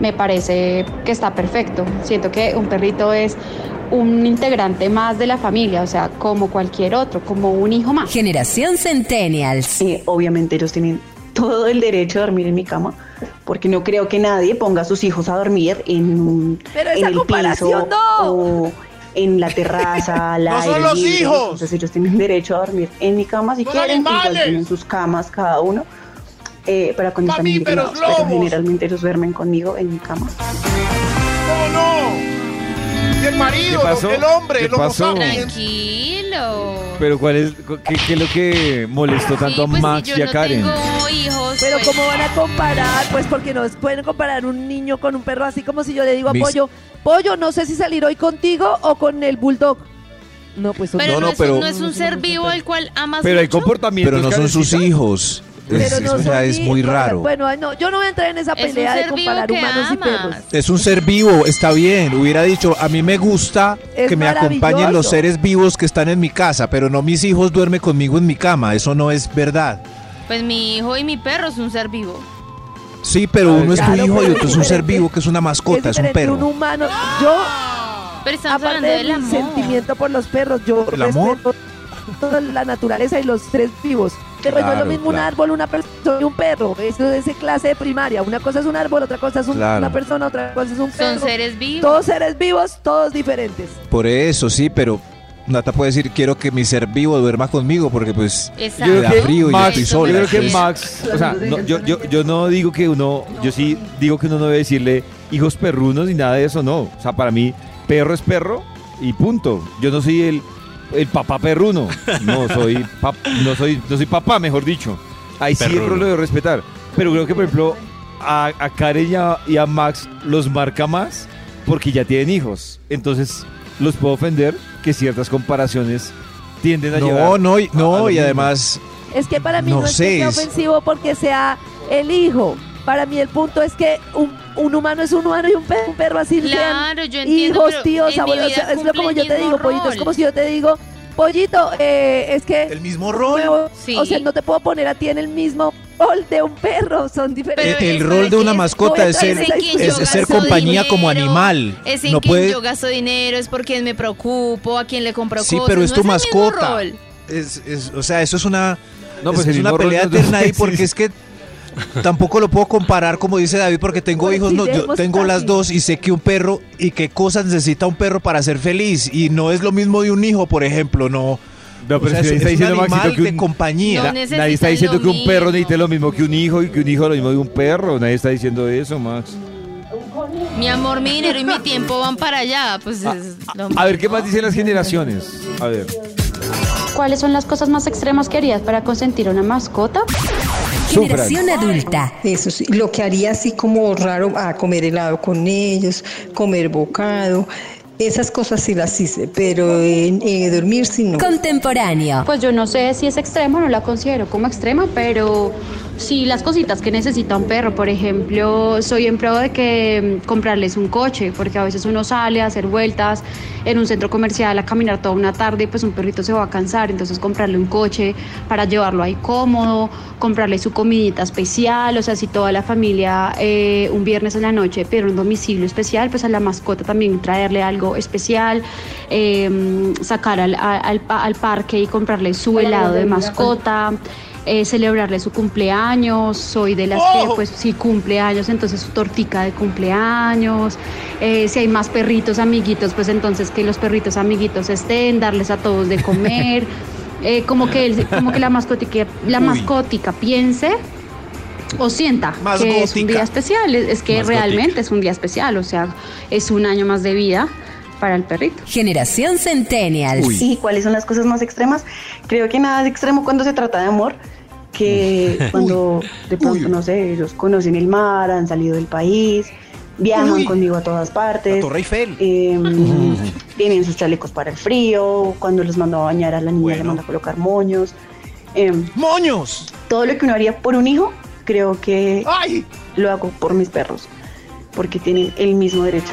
me parece que está perfecto. Siento que un perrito es un integrante más de la familia, o sea, como cualquier otro, como un hijo más. Generación Centennials. Eh, obviamente ellos tienen todo el derecho a dormir en mi cama, porque no creo que nadie ponga a sus hijos a dormir en, un- Pero en esa el comparación piso no. o en la terraza, [LAUGHS] al ¡No son aire los libre. hijos! Entonces ellos tienen derecho a dormir en mi cama si ¡Son quieren, igual tienen sus camas cada uno. Eh, pero con mis ¡Mamíferos amigos no, pero lobos! generalmente ellos duermen conmigo en mi cama. ¿Cómo no? Y el marido, ¿Qué pasó? el hombre, ¿Qué el pasó? Tranquilo. Pero ¿cuál es, qué, qué es lo que molestó tanto Sí, a pues, si Max yo y a no Karen? tengo hijos. Pero pues, ¿cómo van a comparar? Pues porque no pueden comparar un niño con un perro así como si yo le digo a Mis- Pollo, Pollo, no sé si salir hoy contigo o con el bulldog. No, pues son Pero No, no, no, es, pero- no es un ser vivo al cual amas Pero hay mucho. comportamientos. Pero no son sus hijos. Es- Pero no muy raro. Bueno, no, yo no voy a entrar en esa Es pelea de comparar humanos y perros. Es un ser vivo, está bien. Hubiera dicho, a mí me gusta Es que me acompañen los seres vivos que están en mi casa, pero no mis hijos duermen conmigo en mi cama. Eso no es verdad. Pues mi hijo y mi perro es un ser vivo. Sí, pero uno es tu Claro, hijo y otro es un ser vivo que es una mascota, es un perro. un humano. Yo, Pero estamos aparte hablando de del mi amor. sentimiento por los perros, yo ¿El amor? respeto toda la naturaleza y los seres vivos. Pero no es lo Claro, mismo un claro. árbol, una persona y un perro. Eso es de clase de primaria. Una cosa es un árbol, otra cosa es un- Claro. una persona, otra cosa es un perro. Son seres vivos. Todos seres vivos, todos diferentes. Por eso, sí, pero Nata puede decir, quiero que mi ser vivo duerma conmigo porque pues Exacto. Yo creo da que frío y yo Max, estoy yo sola. creo que pues. Max, o sea, no, yo, yo, yo no digo que uno, yo sí digo que uno no debe decirle hijos perrunos ni nada de eso, no. O sea, para mí, perro es perro y punto. Yo no soy el, el papá perruno. No, soy pap- no soy, no soy papá, mejor dicho. Ahí sí Perruno. lo debo respetar. Pero creo que, por ejemplo, a, a Karen y a, y a Max los marca más porque ya tienen hijos. Entonces, los puedo ofender que ciertas comparaciones tienden a llevar. No, no, y- no, lo y además Es que para mí No no, es que sea ofensivo porque sea el hijo. Para mí el punto es que un, un humano es un humano y un perro, un perro así Claro, yo entiendo, hijos, tíos, abuelos. o sea, es como yo te digo, pollito. Es como si yo te digo, pollito, eh, es que... El mismo rol. O sea, no te puedo poner a ti en el mismo rol de un perro. Son diferentes. el rol de una mascota es ser, es ser compañía como animal. Es en No quien puede, yo gasto dinero, es por quien me preocupo, a quien le compro Sí, cosas. pero es no tu mascota. es, es- o sea, eso es una, No, es, pues es una pelea eterna ahí [LAUGHS] sí, porque sí. es que tampoco lo puedo comparar como dice David porque tengo Pues hijos, no, yo tengo las dos y sé que un perro y qué cosas necesita un perro para ser feliz y no es lo mismo de un hijo, por ejemplo, no. No, O pero sea, si es- nadie está es un diciendo, animal que de un- compañía. No Na- necesitan nadie está diciendo que un perro mismo. necesite lo mismo que un hijo y que un hijo lo mismo de un perro. Nadie está diciendo eso, Max. Mi amor, mi dinero y mi tiempo van para allá. Pues Ah, es lo A ver, ¿qué más dicen las generaciones? A ver. ¿Cuáles son las cosas más extremas que harías para consentir a una mascota? Generación adulta. Eso sí, lo que haría así como raro, a comer helado con ellos, comer bocado, esas cosas sí las hice, pero en, eh, dormir sí no. Contemporáneo. Pues yo no sé si es extremo, no la considero como extrema, pero sí las cositas que necesita un perro. Por ejemplo, soy en pro de que mm, comprarles un coche, porque a veces uno sale a hacer vueltas en un centro comercial a caminar toda una tarde y pues un perrito se va a cansar, entonces comprarle un coche para llevarlo ahí cómodo, comprarle su comidita especial, o sea, si toda la familia eh, un viernes en la noche pide un domicilio especial, pues a la mascota también traerle algo especial, eh, sacar al, al pa- al parque y comprarle su helado de mascota. eh, celebrarle su cumpleaños, soy de las que pues si cumpleaños, entonces su tortica de cumpleaños, eh, si hay más perritos amiguitos, pues entonces que los perritos amiguitos estén, darles a todos de comer, [LAUGHS] eh, como que el- como que la mascotica, la Uy. mascotica piense o sienta Más que es un día especial, es, es que Más realmente es un día especial, o sea, es un año más de vida para el perrito. Generación Centennials. ¿Y cuáles son las cosas más extremas? Creo que nada es extremo cuando se trata de amor, que cuando de pronto, no sé, ellos conocen el mar, han salido del país, viajan Uy. conmigo a todas partes. La Torre Eiffel. em, tienen sus chalecos para el frío, cuando los mando a bañar a la niña le Bueno. mando a colocar moños. em, ¡Moños! todo lo que uno haría por un hijo, creo que ¡Ay! lo hago por mis perros, porque tienen el mismo derecho.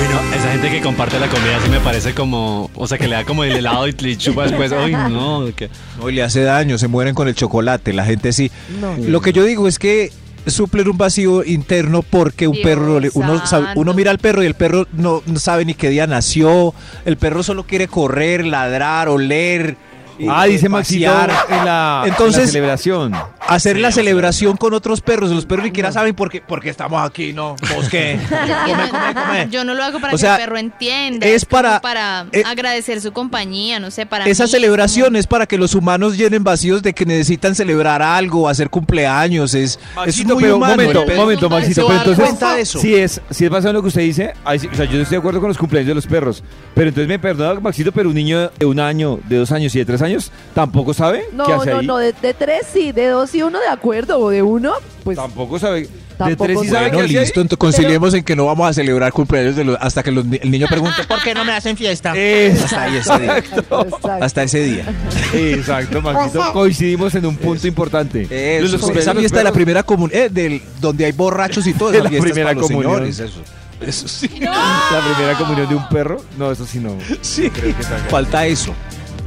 Bueno, esa gente que comparte la comida sí me parece como, o sea, que le da como el helado y le chupa después. Uy, no, que No, y le hace daño, se mueren con el chocolate, la gente sí. No. Lo que yo digo es que suplen un vacío interno porque un Dios perro, uno, sabe- uno mira al perro y el perro no, no sabe ni qué día nació, el perro solo quiere correr, ladrar, oler. Y- Ah, dice Maxito en la, Entonces- en la celebración. Hacer la celebración con otros perros, los perros ni siquiera saben por qué, porque estamos aquí, ¿no? ¿Vos qué? [LAUGHS] Come, come, come. Yo no lo hago para O que el perro entienda. es como para- para eh, agradecer su compañía, no sé, para Esa mí, celebración es para que los humanos llenen vacíos de que necesitan celebrar algo, hacer cumpleaños, es, es Maxito, muy pero humano. momento, el perro. momento, Maxito, pero entonces, cuenta de eso. si es, si es basado en lo que usted dice, ahí sí- o sea, yo estoy de acuerdo con los cumpleaños de los perros, pero entonces me perdona, Maxito, pero un niño de un año, de dos años y de tres años, tampoco sabe No, qué hace no, ahí. no, de, de tres sí, de dos y uno de acuerdo, o de uno, pues Tampoco sabe. Tampoco de tres sí sabe. Bueno, qué hace ahí. listo, entonces conciliemos en que no vamos a celebrar cumpleaños de los- hasta que los el niño pregunte ¿Por qué no me hacen fiesta? hasta ahí ese día. Exacto. Hasta ese día. Exacto, Maxito. Coincidimos en un punto importante. Eso, Los esa los fiesta de la primera comunión, del, donde hay borrachos y todo, De esa la primera comunión. señores, eso. Eso sí. La primera comunión de un perro. No, eso sí no. Sí. Creo que salga. Falta eso.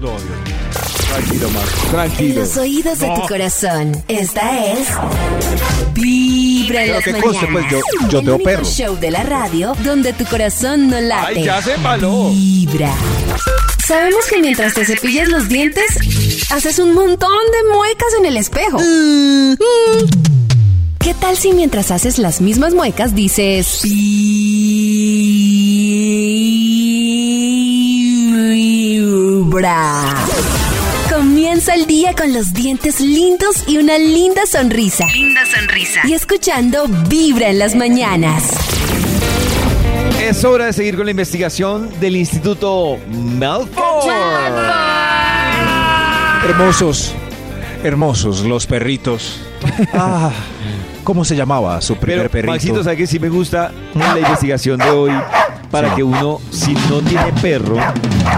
No, Dios mío. Tranquilo. En Tranquilo. los oídos de tu corazón. Esta es. Vibra en Pero las que mañanas. conste, pues, yo- yo el tengo único perro. show de la radio donde tu corazón no late. Ay, ya se embaló. Vibra. Sabemos que mientras te cepillas los dientes, haces un montón de muecas en el espejo. Mm. ¿Qué tal si mientras haces las mismas muecas dices... Vibra? Comienza el día con los dientes lindos y una linda sonrisa. Linda sonrisa. Y escuchando Vibra en las mañanas. Es hora de seguir con la investigación del Instituto Malfoy. Hermosos, hermosos los perritos. [LAUGHS] Ah, ¿Cómo se llamaba su primer Pero, perrito? Maxito, ¿sabe que sí me gusta la investigación de hoy? Para Sí. que uno, si no tiene perro,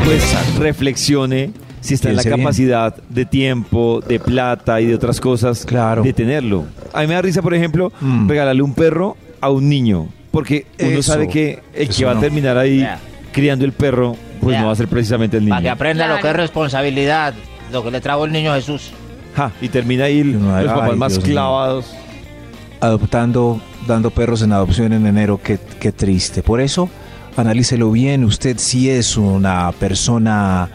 pues reflexione si está en la bien. capacidad de tiempo, de plata y de otras cosas Claro. de tenerlo. A mí me da risa, por ejemplo, Mm. regalarle un perro a un niño. Porque uno sabe que el que va no. a terminar ahí criando el perro, pues no va a ser precisamente el Para que niño. aprenda lo que es responsabilidad, lo que le trajo el niño Jesús. Ja, y termina ahí los Ay, papás más Dios mío. clavados. adoptando, dando perros en adopción en enero, qué, qué triste. Por eso, analícelo bien, usted si es una persona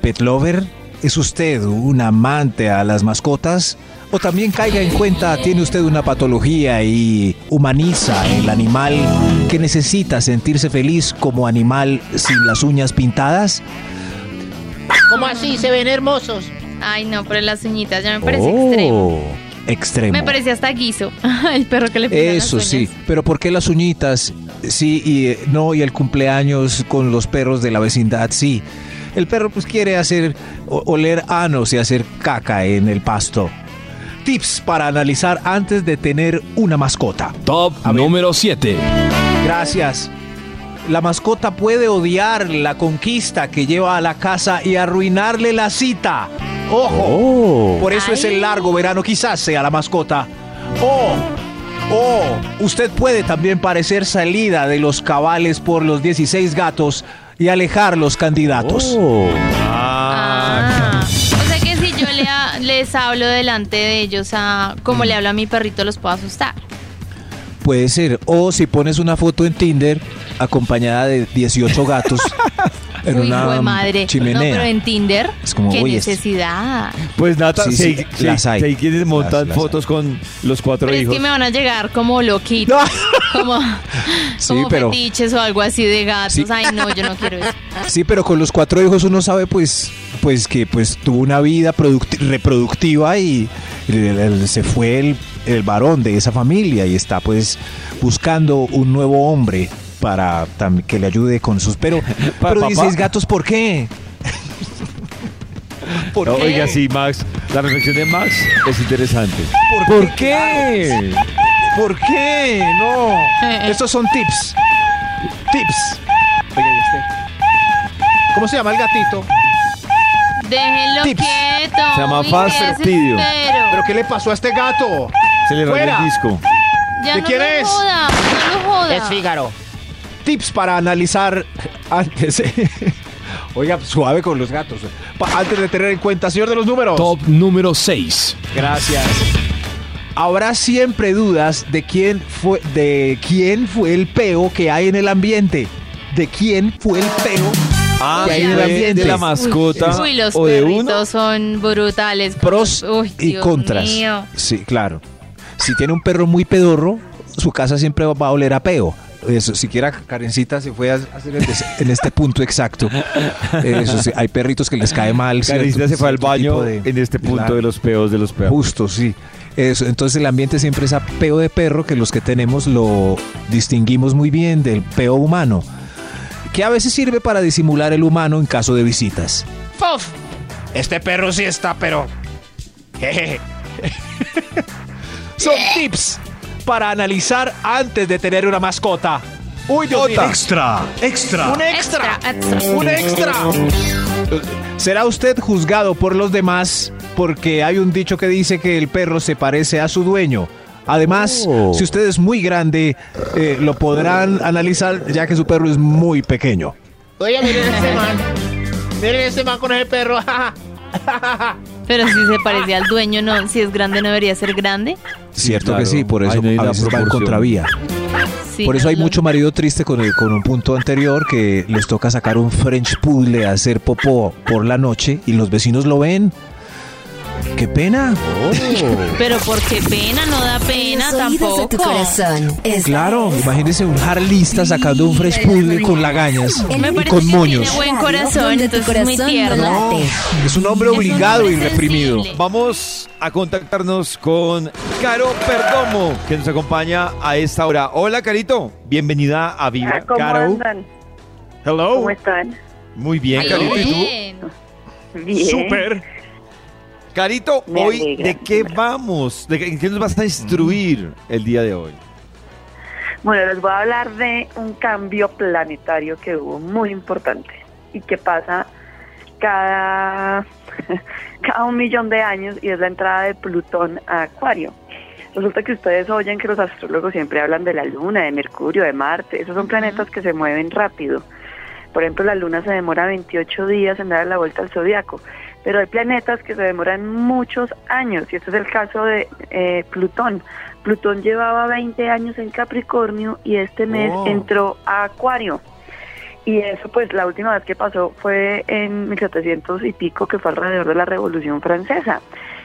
pet lover, es usted un amante a las mascotas, o también caiga en cuenta, tiene usted una patología y humaniza el animal que necesita sentirse feliz como animal sin las uñas pintadas. ¿Cómo así? Se ven hermosos. Ay, no, pero las uñitas ya me parece extremo. Oh, extremo. Me parece hasta guiso. [LAUGHS] El perro que le las Eso uñas. sí, pero ¿por qué las uñitas? Sí, y eh, no, y el cumpleaños con los perros de la vecindad, sí. El perro pues quiere hacer o- oler anos y hacer caca en el pasto. Tips para analizar antes de tener una mascota. Top número 7. Gracias. La mascota puede odiar la conquista que lleva a la casa y arruinarle la cita. Ojo. Por eso es el largo verano, quizás sea la mascota. O, o usted puede también parecer salida de los cabales por los 16 gatos y alejar los candidatos. Ah, o sea que si yo le ha- les hablo delante de ellos, a, como le hablo a mi perrito, los puedo asustar. Puede ser. O si pones una foto en Tinder acompañada de 18 gatos en Uy, una madre. chimenea. No, pero en Tinder, Es como, qué oye, necesidad. Pues Nata, Sí, si, sí, si- las hay. si hay quienes montan las fotos con los cuatro Pero es hijos. que me van a llegar como loquitos, [LAUGHS] como, Sí, como pero- fetiches o algo así de gatos. Sí. Ay, no, yo no quiero eso. Sí, pero con los cuatro hijos uno sabe pues, pues que pues tuvo una vida producti- reproductiva y el- el- se fue el, el varón de esa familia y está pues buscando un nuevo hombre para que le ayude con sus... Pero, [LAUGHS] Pa- pero papá. 16 gatos, ¿por qué? ¿Por No, qué? Oiga, sí, Max, la reflexión de Max es interesante. ¿Por, qué? ¿Por qué? No. [LAUGHS] Estos son tips. Tips. Oiga, ¿y este? ¿Cómo se llama el gatito? Déjenlo Tips. quieto. Se llama Uy, Fast qué Fastidio. desespero. ¿Pero qué le pasó a este gato? Se le rayó Fuera. el disco. Ya ¿De no quién lo es? joda, no lo joda. Es Fígaro. Tips para analizar [LAUGHS] antes. Oiga, suave con los gatos. Pa- antes de tener en cuenta, señor de los números. Top número 6. Gracias. Habrá siempre dudas de quién fue de quién fue el peo que hay en el ambiente. De quién fue el peo Ah, que hay en el ambiente. de la mascota Uy, los o de perritos uno. son brutales. Pros Uy, y Dios contras. mío. Sí, claro. Si tiene un perro muy pedorro, su casa siempre va a oler a peo. Eso, siquiera Karencita se fue a hacer el en este punto exacto. Eso sí, hay perritos que les cae mal. Karencita se fue al baño de- en este punto de los peos de los peos. Justo, sí. Eso, entonces el ambiente siempre es a peo de perro que los que tenemos lo distinguimos muy bien del peo humano, que a veces sirve para disimular el humano en caso de visitas. ¡Fof! Este perro sí está, pero... Jejeje. Son tips para analizar antes de tener una mascota. Uy, Dios mío. Extra, extra. Un extra. Extra, extra. Un extra. ¿Será usted juzgado por los demás porque hay un dicho que dice que el perro se parece a su dueño? Además, Oh. si usted es muy grande, eh, lo podrán analizar ya que su perro es muy pequeño. Oye, miren ese man. Miren ese man con ese perro. [LAUGHS] Pero si se parece al dueño, no, si es grande no debería ser grande. Cierto claro. que sí, por eso no a veces va en proporción. contravía. Sí, por eso hay lo- mucho marido triste con, el- con un punto anterior que les toca sacar un French Poodle a hacer popó por la noche y los vecinos lo ven. ¡Qué pena! [LAUGHS] Pero por qué pena, no da pena tampoco. de tu corazón. Claro, es imagínense un harlista sacando un Fresh Poodle con lagañas el Me y parece con que moños. tiene buen corazón, entonces es muy tierno. Es un hombre obligado y reprimido. Vamos a contactarnos con Caro Perdomo, que nos acompaña a esta hora. Hola, Carito. Bienvenida a Vibra. ¿Cómo Caro. andan? Hello. ¿Cómo están? Muy bien, Carito. ¿Y tú? bien. Bien. Súper. Carito, Me hoy, alegra. ¿de qué vamos? ¿De qué, qué nos vas a instruir el día de hoy? Bueno, les voy a hablar de un cambio planetario que hubo muy importante y que pasa cada, [LAUGHS] cada un millón de años y es la entrada de Plutón a Acuario. Resulta que ustedes oyen que los astrólogos siempre hablan de la Luna, de Mercurio, de Marte. Esos son planetas que se mueven rápido. Por ejemplo, la Luna se demora 28 días en dar la vuelta al zodiaco, pero hay planetas que se demoran muchos años y este es el caso de eh, Plutón. Plutón llevaba 20 años en Capricornio y este mes Oh. entró a Acuario. Y eso, pues, la última vez que pasó fue en 1700 y pico, que fue alrededor de la Revolución Francesa.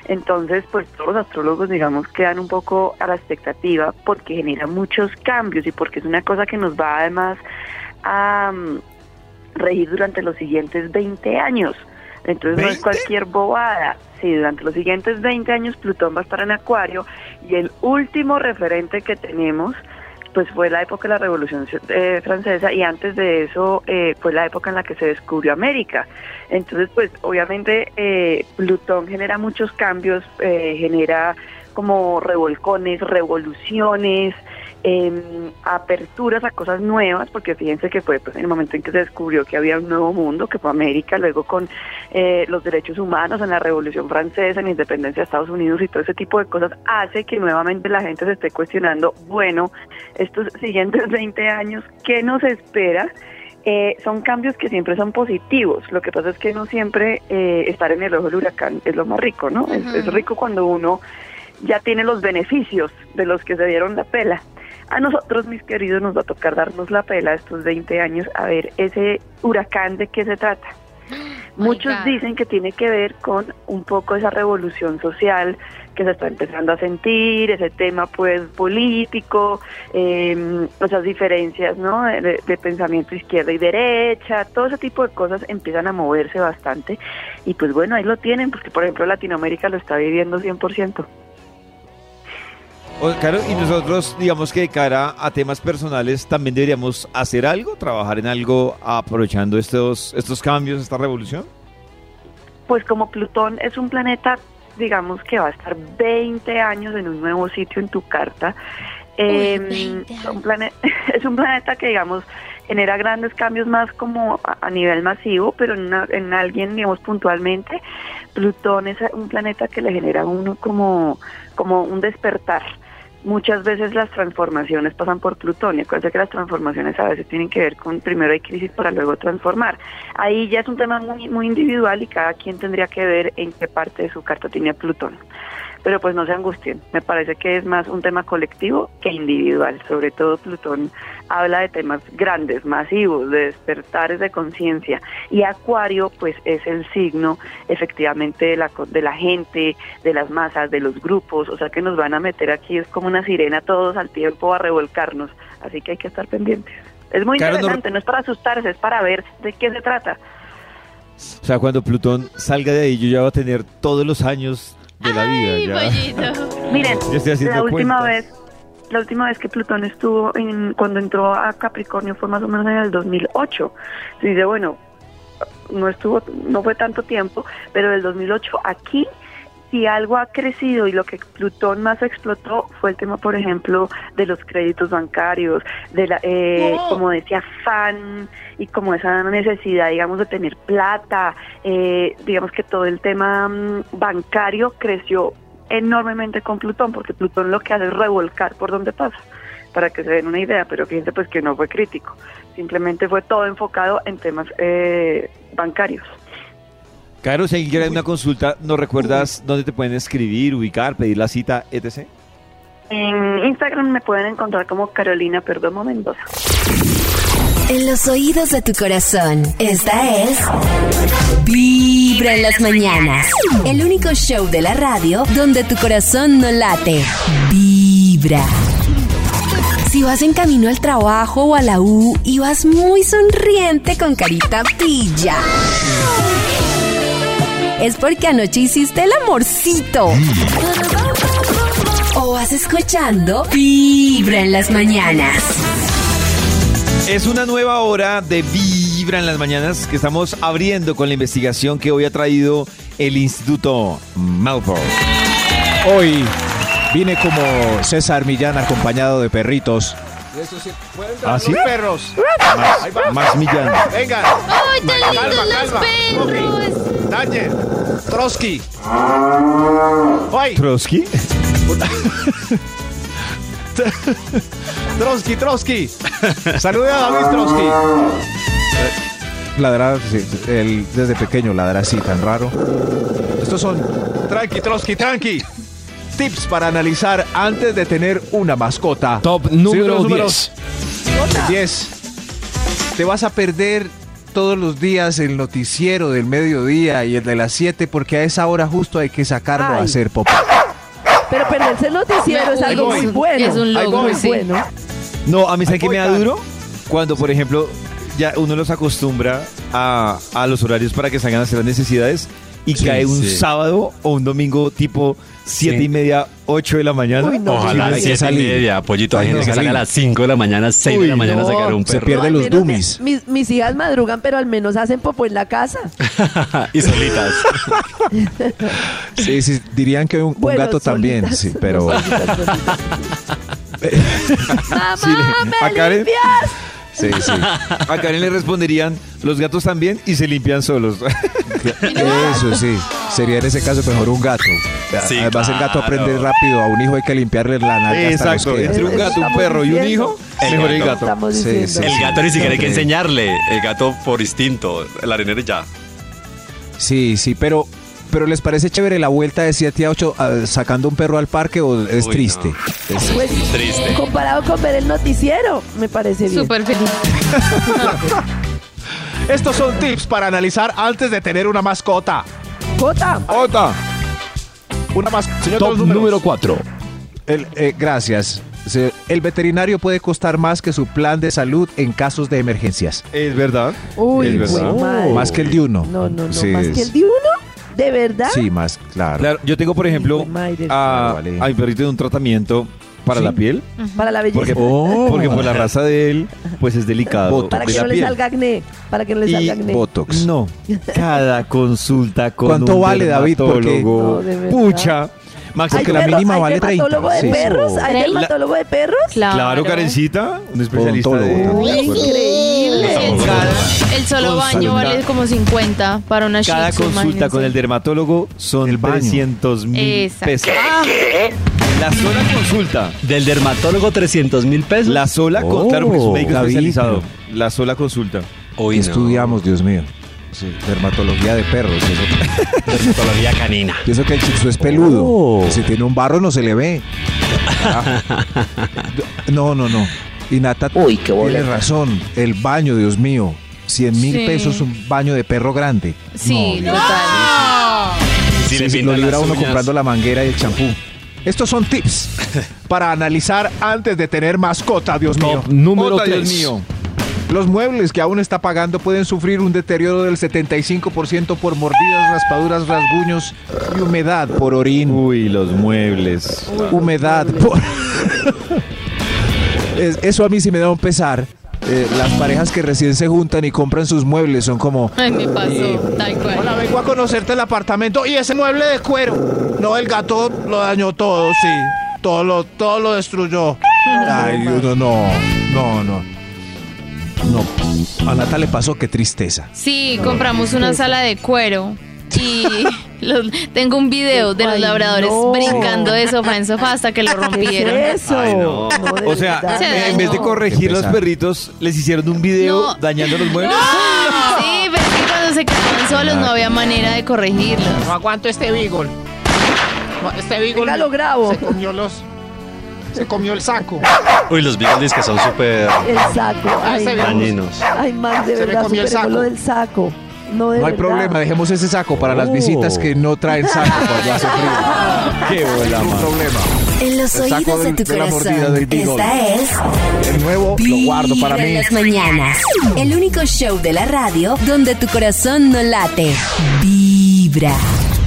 Entonces, pues, todos los astrólogos, digamos, quedan un poco a la expectativa porque genera muchos cambios y porque es una cosa que nos va además a mm, regir durante los siguientes 20 años. Entonces, no es cualquier bobada. Sí, durante los siguientes 20 años Plutón va a estar en Acuario y el último referente que tenemos pues fue la época de la Revolución eh, Francesa y antes de eso eh, fue la época en la que se descubrió América. Entonces, pues obviamente eh, Plutón genera muchos cambios, eh, genera como revolcones, revoluciones, em, aperturas a cosas nuevas, porque fíjense que fue pues, en el momento en que se descubrió que había un nuevo mundo, que fue América, luego con eh, los derechos humanos en la Revolución Francesa, en la independencia de Estados Unidos y todo ese tipo de cosas, hace que nuevamente la gente se esté cuestionando, bueno, estos siguientes [LAUGHS] 20 años, ¿qué nos espera? Eh, son cambios que siempre son positivos. Lo que pasa es que no siempre eh, estar en el ojo del huracán es lo más rico, ¿no? Es- es, rico cuando uno ya tiene los beneficios de los que se dieron la pela. A nosotros, mis queridos, nos va a tocar darnos la pela estos 20 años a ver ese huracán de qué se trata. [GASPS] Muchos dicen que tiene que ver con un poco esa revolución social que se está empezando a sentir, ese tema pues político, eh, esas diferencias ¿no? de pensamiento izquierda y derecha, todo ese tipo de cosas empiezan a moverse bastante y pues bueno, ahí lo tienen, porque por ejemplo Latinoamérica lo está viviendo 100%. Claro, y nosotros, digamos que de cara a temas personales, también deberíamos hacer algo, trabajar en algo aprovechando estos, estos cambios, esta revolución. Pues como Plutón es un planeta, digamos que va a estar 20 años en un nuevo sitio en tu carta, eh, un [LAUGHS] es un planeta que, digamos, genera grandes cambios más como a, a nivel masivo, pero en, una- en alguien, digamos, puntualmente, Plutón es un planeta que le genera a uno como, como un despertar. Muchas veces las transformaciones pasan por Plutón y acuérdense que las transformaciones a veces tienen que ver con primero hay crisis para luego transformar. Ahí ya es un tema muy, muy individual y cada quien tendría que ver en qué parte de su carta tiene Plutón. Pero pues no se angustien, me parece que es más un tema colectivo que individual. Sobre todo Plutón habla de temas grandes, masivos, de despertares de conciencia. Y Acuario pues es el signo efectivamente de la, de la gente, de las masas, de los grupos. O sea que nos van a meter aquí, es como una sirena todos al tiempo a revolcarnos. Así que hay que estar pendientes. Es muy Claro, no- interesante, no es para asustarse, es para ver de qué se trata. O sea, cuando Plutón salga de ahí, yo ya voy a tener todos los años de la vida. ya. Miren, Yo estoy haciendo la última cuentas. vez, la última vez que Plutón estuvo en, cuando entró a Capricornio fue más o menos en el 2008. Se dice, bueno, no estuvo, no fue tanto tiempo, pero del 2008 aquí si algo ha crecido y lo que Plutón más explotó fue el tema, por ejemplo, de los créditos bancarios, de la, eh, No. como decía, afán y como esa necesidad, digamos, de tener plata, eh, digamos que todo el tema mm, bancario creció enormemente con Plutón, porque Plutón lo que hace es revolcar por donde pasa, para que se den una idea, pero fíjense pues que no fue crítico, simplemente fue todo enfocado en temas eh, bancarios. Caro, si alguien quiere una consulta, ¿nos recuerdas dónde te pueden escribir, ubicar, pedir la cita, etc? En Instagram me pueden encontrar como Carolina Perdomo Mendoza. En los oídos de tu corazón, esta es Vibra en las mañanas. El único show de la radio donde tu corazón no late. Vibra. Si vas en camino al trabajo o a la U y vas muy sonriente con carita pilla. Es porque anoche hiciste el amorcito. O vas escuchando Vibra en las mañanas. Es una nueva hora de Vibra en las mañanas que estamos abriendo con la investigación que hoy ha traído el Instituto Melbourne. Hoy vine como César Millán acompañado de perritos. ¿Ah, sí? Los perros. Max Millán. Vengan. ¡Ay, tan Calma, lindos los calma. perros! Dañen. Trotsky. ¡Ay! ¿Trotsky? [LAUGHS] [LAUGHS] Trotsky, Trotsky. Salude a David Trotsky. Ladrar, sí, él desde pequeño ladra así, tan raro. Estos son Tranqui, Trotsky, tranqui. tips para analizar antes de tener una mascota. Top número los números. 10. 10. Te vas a perder todos los días el noticiero del mediodía y el de las 7 porque a esa hora justo hay que sacarlo a hacer popó. Pero perderse el noticiero es algo muy bueno. es un logro, muy sí. bueno. No, a mí Ahí que me da duro cuando, por ejemplo, ya uno los acostumbra a, a los horarios para que salgan a hacer las necesidades y Sí, cae un sí. sábado o un domingo tipo siete Sí. y media, 8 de la mañana. Uy, no, Ojalá a las que 7 y media, pollito. Hay gente que sale a las 5 de la mañana, 6 de la mañana a no, sacar un se perro. pierde al los dummies. Mis, mis hijas madrugan, pero al menos hacen popo en la casa. [LAUGHS] y solitas. [LAUGHS] Sí, sí, dirían que un, un Bueno, gato también, solitas, sí, no, pero solitas, solitas. [LAUGHS] ¡Mamá, Sí, me a Karen- limpias! sí, sí. A Karen le responderían, los gatos también y se limpian solos. [LAUGHS] Eso sí, sería en ese caso mejor un gato. Sí, Además el gato claro. aprende rápido, a un hijo hay que limpiarle la los Exacto, entre un gato, un perro y un hijo, El mejor el gato. gato. Sí, diciendo. sí. El gato ni siquiera hay que enseñarle. El gato por instinto. El arenero ya. Sí, sí, pero, pero ¿les parece chévere la vuelta de 7 a 8 ah, sacando un perro al parque o es Uy, triste? no. Es- Pues, Triste. comparado con ver el noticiero, me parece bien. Súper feliz. [LAUGHS] Estos son tips para analizar antes de tener una mascota. Jota, ¡Ota! Una mas Señor Top número 4. El, eh, gracias. El veterinario puede costar más que su plan de salud en casos de emergencias. Es verdad. Uy, Es verdad. madre. Más que el de uno. No, no, no, Sí, más que el de uno. ¿De verdad? Sí, más, claro. Claro, yo tengo, por ejemplo, madre. a, Claro, vale. a mi perrito de un tratamiento para ¿Sí? la piel. Para la belleza. Porque, Oh. porque por la raza de él, pues es delicado Botox. para de que la no le piel. salga acné. Para que no le salga acné. Botox. No, cada consulta con ¿Cuánto un vale, David? Porque- No. Pucha. Max, ¿Hay Porque la perros- mínima hay vale 30, dermatólogo de perros? ¿Hay dermatólogo de perros? Claro. claro, Karencita, un especialista de... Uy, increíble. Cada, El solo Consulta. baño vale como 50 para una Shih cada consulta imagínense. con el dermatólogo son El baño. 300 mil pesos. La sola consulta. Del dermatólogo 300 mil pesos. La sola, Oh, claro, porque es un médico David, especializado. La sola consulta. Uy, ¿Qué no. estudiamos, Dios mío? Sí, dermatología de perros. Eso, [LAUGHS] Dermatología canina. y eso que el chizo es peludo. Oh. Si tiene un barro no se le ve. Ah. [LAUGHS] No, no, no. Y Nata Uy, qué tiene razón. El baño, Dios mío. 100 mil Sí. pesos un baño de perro grande. Sí, No, total. Sí, le lo libra uno comprando la manguera y el champú. Estos son tips [LAUGHS] Para analizar antes de tener mascota, Dios mío. Top número Ota, Dios 3. mío. Los muebles que aún está pagando pueden sufrir un deterioro del 75% por mordidas, raspaduras, rasguños y humedad por orín. Uy, los muebles. humedad. por- [LAUGHS] Es- Eso a mí sí me da un pesar. Eh, las parejas que recién se juntan y compran sus muebles son como... Ay, me pasó, tal Hola, cual. vengo a conocerte el apartamento. Y ese mueble de cuero. No, el gato lo dañó todo, sí. Todo lo, todo lo destruyó. Ay, uno no, no, no. No, a Nata le pasó, qué tristeza. Sí, compramos una sala de cuero y los- tengo un video de los Ay, labradores no. brincando de sofá en sofá hasta que lo [LAUGHS] ¿Qué rompieron. es eso? Ay, no. No, O sea, en vez de corregir los perritos, les hicieron un video No. dañando los muebles. [LAUGHS] Sí, pero es que cuando se quedaban solos no había manera de corregirlos. No aguanto este Beagle. No, Este Beagle lo grabo. se comió los... Se comió el saco. Uy, los Beagles que son súper El saco. Ay, dañinos. Ay, Max, de Se le verdad, comió el superemos saco. lo del saco. No, de No hay verdad. problema, dejemos ese saco para las visitas que no traen saco cuando hace frío. [LAUGHS] Qué bola, No problema. En los El saco oídos de tu de corazón. del. Esta es El nuevo lo guardo para mí. en las mañanas. El único show de la radio donde tu corazón no late. Vibra.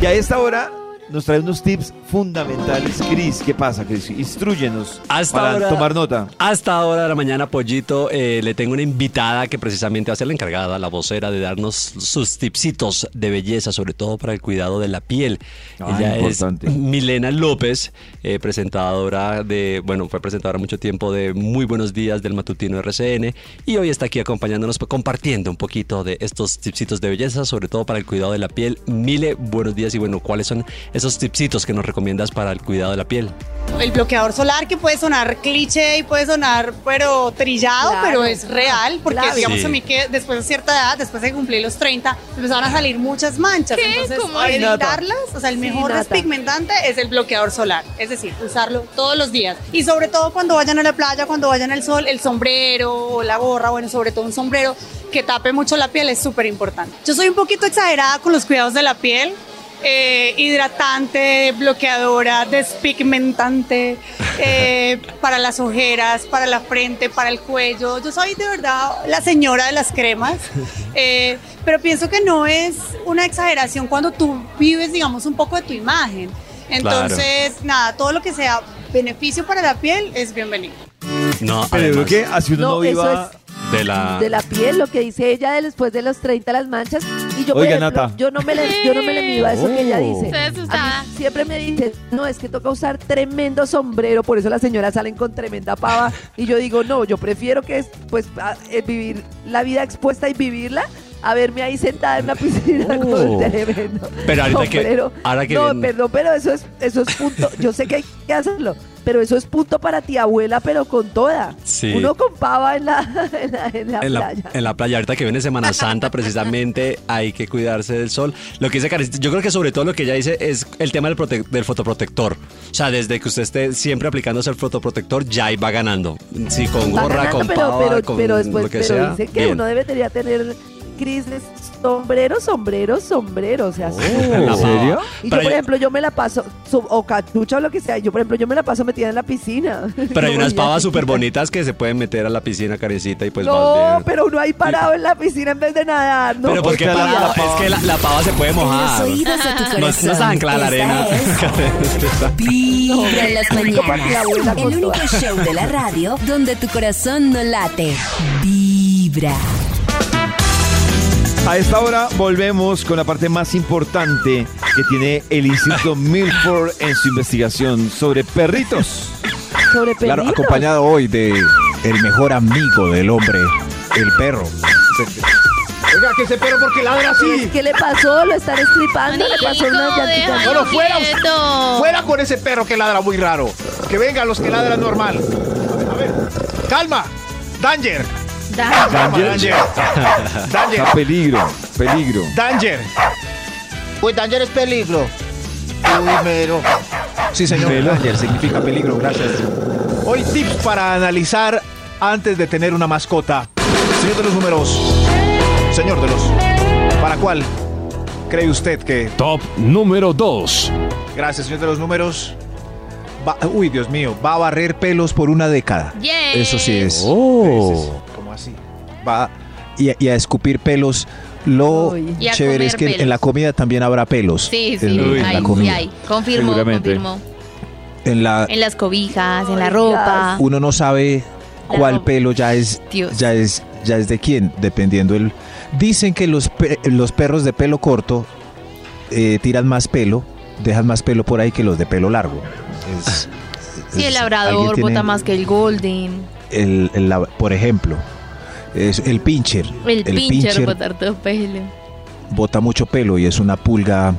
Y a esta hora nos trae unos tips fundamentales. Cris, ¿qué pasa, Cris? Instruyenos Hasta para ahora- tomar nota. Hasta ahora de la mañana, Pollito, eh, le tengo una invitada que precisamente va a ser la encargada, la vocera, de darnos sus tipsitos de belleza, sobre todo para el cuidado de la piel. Ah, Ella importante. es Milena López, eh, presentadora de, bueno, fue presentadora mucho tiempo de Muy Buenos Días del Matutino RCN y hoy está aquí acompañándonos, compartiendo un poquito de estos tipsitos de belleza, sobre todo para el cuidado de la piel. Mile, buenos días y bueno, ¿cuáles son esos tipsitos que nos recomiendas para el cuidado de la piel? El bloqueador solar que puede sonar cliché y puede sonar pero trillado, Claro. pero es real, porque Claro. digamos Sí. a mí que después de cierta edad, después de cumplir los 30, empezaron a salir muchas manchas. ¿Qué? Entonces, ¿Cómo para evitarlas, o sea, el Sí, mejor Nata. despigmentante es el bloqueador solar, es decir, usarlo todos los días. Y sobre todo cuando vayan a la playa, cuando vayan al sol, el sombrero o la gorra, bueno, sobre todo un sombrero que tape mucho la piel es súper importante. Yo soy un poquito exagerada con los cuidados de la piel. Eh, hidratante, bloqueadora, despigmentante, eh, [LAUGHS] para las ojeras, para la frente, para el cuello. Yo soy de verdad la señora de las cremas, [LAUGHS] eh, pero pienso que no es una exageración cuando tú vives, digamos, un poco de tu imagen. Entonces, nada, todo lo que sea beneficio para la piel es bienvenido. No, Pero creo que así uno no, No, eso viva... de la... de la piel, lo que dice ella de después de los 30 las manchas. Y yo, por Oiga, ejemplo, Nata. yo no me le, yo no me le mido a eso que ella Oh. dice. Estoy asustada. A mí siempre me dice, no, es que toca usar tremendo sombrero, por eso las señoras salen con tremenda pava. Y yo digo, no, yo prefiero que es, pues, a- eh, vivir la vida expuesta y vivirla. A verme ahí sentada en una piscina con Oh. un tremendo Pero ahorita que- sombrero. ahora que no, perdón, pero eso es, eso es punto. Yo sé que hay que hacerlo, pero eso es punto para ti, abuela, pero con toda. Sí. Uno con pava en la, en la, en la en la, playa. en la playa, ahorita que viene Semana Santa, precisamente hay que cuidarse del sol. Lo que dice Karencita, yo creo que sobre todo lo que ella dice es el tema del, prote- del fotoprotector. O sea, desde que usted esté siempre aplicándose el fotoprotector, ya ahí va ganando. Sí, con gorra, ganando, con pero, pava, pero, con pero después lo que pero sea. dice que bien. uno debería tener Cris de sombrero, sombrero, sombrero, o sea, sí. ¿En serio? Y yo, por hay- ejemplo, yo me la paso, o cachucha o lo que sea, yo, por ejemplo, yo me la paso metida en la piscina. [LAUGHS] Pero hay unas pavas súper bonitas que se pueden meter a la piscina, Karencita, y pues No, bien. pero uno ahí parado en la piscina en vez de nadar, ¿no? Pero ¿por qué Porque la- parado? la pava- Es que la, la pava se puede En los mojar. oídos de tu No, no corazón. se ancla a la arena. Vibra [LAUGHS] en las mañanas. El único show de la radio donde tu corazón no late. Vibra. A esta hora volvemos con la parte más importante que tiene el Instituto Milford en su investigación sobre perritos. Sobre Claro, perritos. acompañado hoy de el mejor amigo del hombre, el perro. Oiga, que ese perro porque ladra así. ¿Qué le pasó? ¿Lo están estripando? ¿Le pasó una llantita? déjalo No, no, fuera, quieto. fuera con ese perro que ladra muy raro. Que vengan los que ladran normal. A ver, calma. Danger. Da- Calma, Danger. Danger. A peligro, peligro. Danger. Uy, danger es peligro. Uy, mero. Sí, señor. Danger significa peligro, gracias. Hoy tips para analizar antes de tener una mascota. Señor de los números. Señor de los. ¿Para cuál cree usted que? Top número 2. Gracias, señor de los números. Va- uy, Dios mío, va a barrer pelos por una década. Yay. Eso sí es. Oh. Va y, a- y a escupir pelos. Lo Uy. Chévere es que en la comida también habrá pelos. Sí, sí, en, en hay, la sí comida. hay. Confirmo, Seguramente. confirmo. En la, En las cobijas, en la ropa. uno no sabe La cuál ropa. pelo ya es Dios. ya es ya es de quién dependiendo el dicen que los pe- los perros de pelo corto eh, tiran más pelo dejan más pelo por ahí que los de pelo largo Es- Sí, el labrador bota más que el golden. el, por ejemplo es el pincher El, pincher botar todo pelo. bota mucho pelo y es una pulga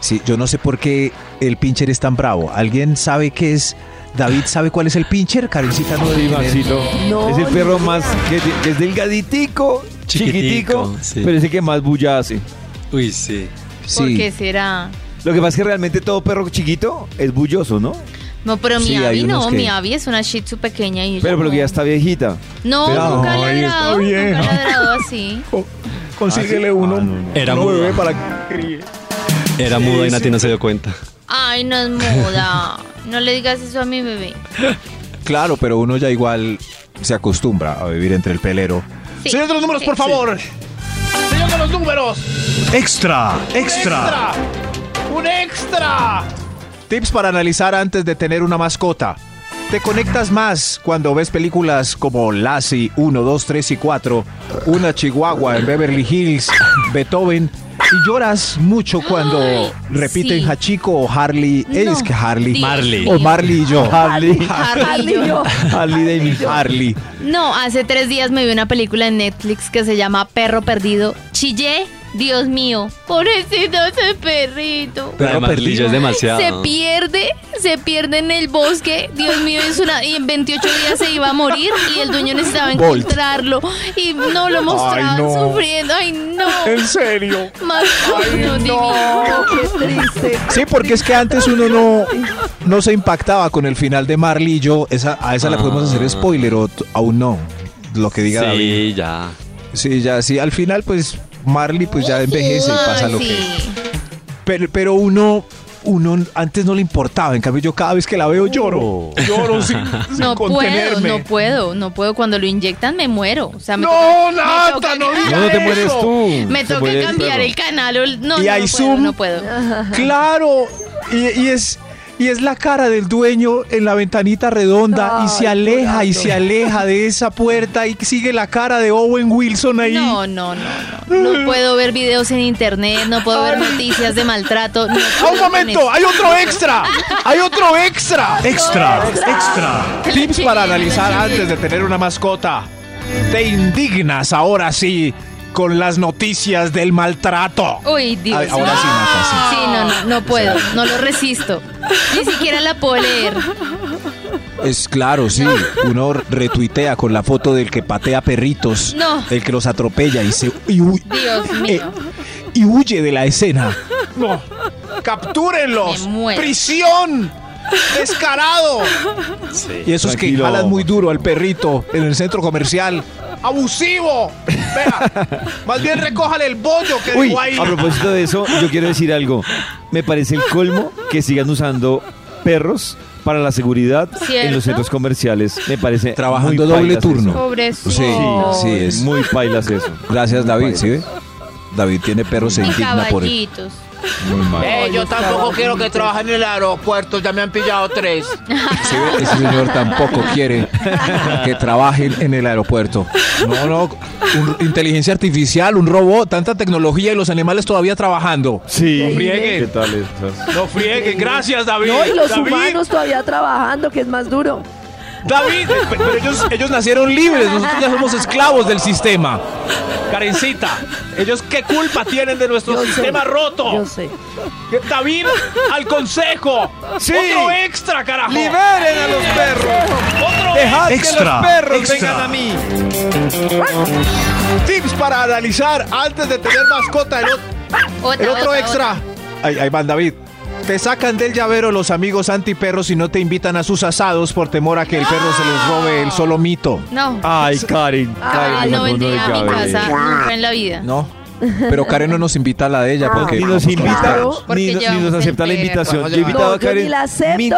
sí yo no sé por qué el pincher es tan bravo alguien sabe qué es David sabe cuál es el pincher Karencita no Sí. Maxito. No, es el perro más que, que es delgaditico, chiquitico, Chiquitico, sí. pero es el que más bulla hace. Uy, sí. ¿Por sí qué será? Lo que pasa es que realmente todo perro chiquito es bulloso, ¿no? No, pero Sí, mi hay Abby unos no, que- mi Abby es una shih tzu pequeña y ella Pero porque no. ya está viejita. No, Pero- nunca ha Ay, está ladrado, nunca bien. ha ladrado así. Consíguele ¿Ah, sí? uno. Ah, no, no. Era uno bebé para que críe. Era Sí, muda y sí. Nati no se dio cuenta. Ay, no es muda. No le digas eso a mi bebé. [LAUGHS] Claro, pero uno ya igual se acostumbra a vivir entre el pelero. Sí. Señor de los números, por Sí. favor. Señor de los números. Extra, extra. Extra. ¡Un extra! Tips para analizar antes de tener una mascota. Te conectas más cuando ves películas como Lassie 1, 2, 3 y 4, Una Chihuahua en Beverly Hills, Beethoven, y lloras mucho cuando repiten sí. Hachiko o Harley. No, es que Harley. Marley. O Marley y yo. Harley. Harley y yo. Harley Davidson. Harley. No, hace tres días me vi una película en Netflix que se llama Perro Perdido. Chillé, Dios mío. Pobrecito ese perrito. Pero Marlillo es demasiado. Se pierde, se pierde en el bosque. Dios mío, es una, y en 28 días se iba a morir y el dueño necesitaba encontrarlo. Y no lo mostraban Ay, no. sufriendo. Ay, no. ¿En serio? Más no, divino. Qué triste. Sí, porque es que antes uno no, no se impactaba con el final de Marley y yo. Esa, a esa le podemos hacer spoiler o aún no. Lo que diga David. Sí, ya. Sí, ya, sí. Al final, pues Marley pues ya envejece y pasa lo que. Pero, pero uno, uno antes no le importaba. En cambio, yo cada vez que la veo lloro. Lloro sin, [LAUGHS] sin No puedo, contenerme. no puedo, no puedo. Cuando lo inyectan me muero. O sea, me No, me Nata, toca- no diga No, no te mueres tú. Me toca cambiar el canal. o- No, Y no, hay no puedo, zoom. no puedo. Claro. Y, y es. Y es la cara del dueño en la ventanita redonda y se aleja y se aleja de esa puerta y sigue la cara de Owen Wilson ahí. No, no, no, no. No [LAUGHS] puedo ver videos en internet, no puedo ver noticias de maltrato. no [LAUGHS] ¡Ah, un momento! ¡Hay otro extra! ¡Hay otro [LAUGHS] extra! ¡Extra! ¡Extra! Tips para analizar antes de tener una mascota. Te indignas ahora sí con las noticias del maltrato. Uy, Dios Ay, ahora sí, Nata, sí. Sí, no, no, no puedo, no lo resisto. Ni siquiera la puedo leer. Es claro, sí. Uno retuitea con la foto del que patea perritos, No. el que los atropella y se y, hu- Dios eh, mío. y huye de la escena. No. ¡Captúrenlos! Me muero. ¡Prisión! ¡Descarado! Y esos que Tranquilo. jalan muy duro al perrito en el centro comercial. ¡Abusivo! Vea, [LAUGHS] más bien recójale el bollo que Uy, ahí. a propósito de eso, yo quiero decir algo. Me parece el colmo que sigan usando perros para la seguridad en los centros comerciales. Me parece Trabajando doble turno. Sí, sí es. Muy pailas eso. Gracias, David. David tiene perros indigna por él. Muy mal. Eh, yo tampoco quiero que trabajen en el aeropuerto, ya me han pillado tres. Sí, ve, ese señor tampoco quiere que trabajen en el aeropuerto. No, no, un- inteligencia artificial, un robot, tanta tecnología y los animales todavía trabajando. Sí. No frieguen. ¿Qué tal esto? No frieguen, gracias David. No, y los David, humanos todavía trabajando, que es más duro. David, eh, pe- pero ellos, ellos nacieron libres, nosotros ya somos esclavos del sistema. Karencita, ellos qué culpa tienen de nuestro Yo sé, sistema roto. Yo sé. David, al consejo. Sí. Otro extra, carajo. ¡Liberen a los perros! Otro ¡Dejad que extra. los perros extra. vengan a mí! Tips para analizar antes de tener mascota. El, o- Otra, el otro otra, extra. Ahí, ahí van, David. Te sacan del llavero los amigos antiperros y no te invitan a sus asados por temor a que el perro se les robe el solo mito. No. Ay, Karen. Ah, Karen, no vendría a mi casa nunca en la vida. No. Pero Karen no nos invita a la de ella porque Ni nos invita, ni, nos acepta la invitación. Yo he a llevar. invitado No, a yo Karen. ni la acepto. Min-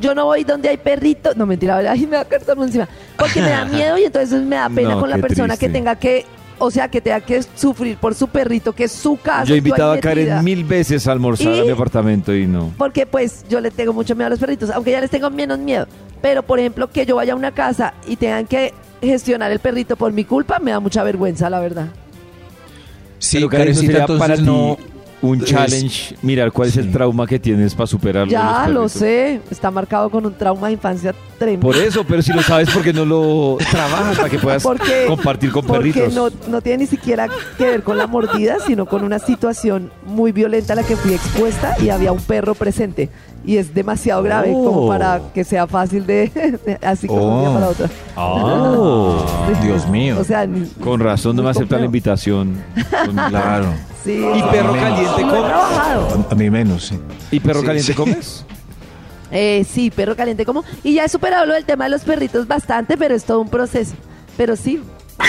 Yo no voy donde hay perritos. No, mentira, [LAUGHS] ay, me da cartón encima. Porque me da [LAUGHS] miedo y entonces me da pena No, con la persona que tenga que, o sea, que tenga que sufrir por su perrito, que es su casa. Yo he invitado a. Karen mil veces a almorzar ¿Y? a mi apartamento y no. Porque pues yo le tengo mucho miedo a los perritos, aunque ya les tengo menos miedo. Pero por ejemplo, que yo vaya a una casa y tengan que gestionar el perrito por mi culpa, me da mucha vergüenza, la verdad. Sí, Pero Karen, ¿no Karencita, para no. Un es- challenge, mirar cuál es el trauma que tienes para superarlo. Ya lo sé, está marcado con un trauma de infancia tremendo. Por eso, pero si lo sabes, ¿por qué no lo trabajas para que puedas [LAUGHS] Porque- compartir con Porque perritos? no, no tiene ni siquiera que ver con la mordida, sino con una situación muy violenta a la que fui expuesta y había un perro presente. Y es demasiado grave Oh. como para que sea fácil de, de- así como un día Oh. para otro. Oh, Dios mío. O sea, ni- con razón no me Muy acepta la invitación. [LAUGHS] Claro. Sí. ¿Y perro caliente Lo he comes? trabajado. A, mí menos, sí. ¿Y perro Sí, caliente sí. comes? [LAUGHS] Eh, sí, perro caliente como. Y ya he superado lo del tema de los perritos bastante, pero es todo un proceso. Pero sí. [LAUGHS]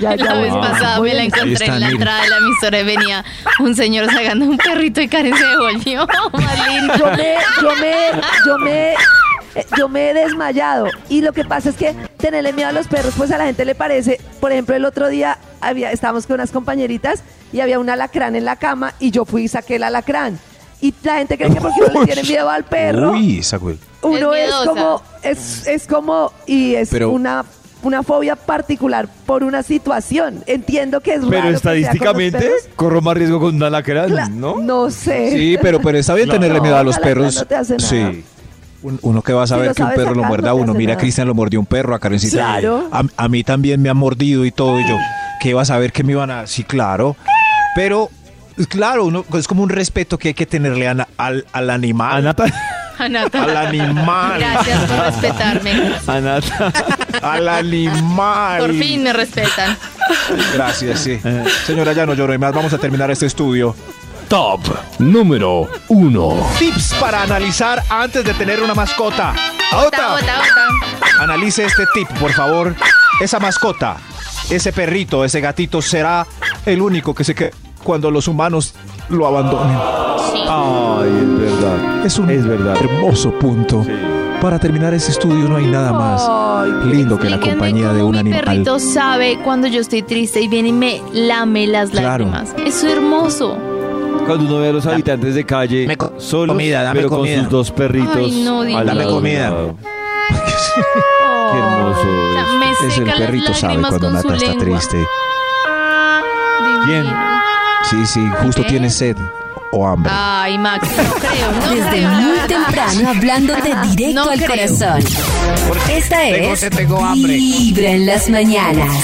Ya, ya La voy. vez pasada Voy me la en- encontré en la entrada de la emisora y venía un señor sacando un perrito y Karen se devolvió. Más lindo. yo me, yo me, yo me, eh, yo me he desmayado. Y lo que pasa es que tenerle miedo a los perros, pues a la gente le parece. Por ejemplo, el otro día había, estábamos con unas compañeritas y había un alacrán en la cama y yo fui y saqué el alacrán. Y la gente cree que porque uno le tiene miedo al perro, Uy, uno Es como, es, es como, y es Pero- una, una fobia particular por una situación. Entiendo que es raro. Pero los estadísticamente corro más riesgo con un alacrán, ¿no? No sé. Sí, pero, pero está bien Claro. tenerle miedo a los No, perros. no te hace nada. Sí. Un- Uno que va a saber que un perro lo muerda a uno. Mira. Cristian lo mordió un perro a Karencita. Claro. A, a mí también me han mordido y todo. Y yo, ¿qué iba a saber que me iban a...? Sí, claro. Pero, claro, uno, es como un respeto que hay que tenerle a al, al animal. Anata. Anata. Al animal. Gracias por respetarme. Anata. Al animal. Por fin me respetan. Gracias, sí. Señora, ya no lloro y más. Vamos a terminar este estudio. Top número 1. Tips para analizar antes de tener una mascota. Ota, Ota, ota, ota. Analice este tip, por favor. Esa mascota, ese perrito, ese gatito será el único que se quede cuando los humanos lo abandonen. Ay, es verdad. Es un Es verdad. hermoso punto. Para terminar ese estudio no hay nada más Ay, lindo que la compañía de un mi animal. perrito sabe cuando yo estoy triste y viene y me lame las Claro. lágrimas. Es hermoso. Cuando uno ve a los habitantes de calle dame pero comida. con sus dos perritos. Ay, no. Dame lado. comida. [LAUGHS] Qué hermoso. O sea, me Es el perrito sabe cuando Nata está lengua. triste. ¿Quién? Divino. Sí, sí, justo ¿Qué? tiene sed o hambre. Ay, Max, no [LAUGHS] creo, no Desde creo, muy temprano hablándote [LAUGHS] directo No al creo. corazón. Esta Tengo- es te tengo hambre. Vibra en las mañanas.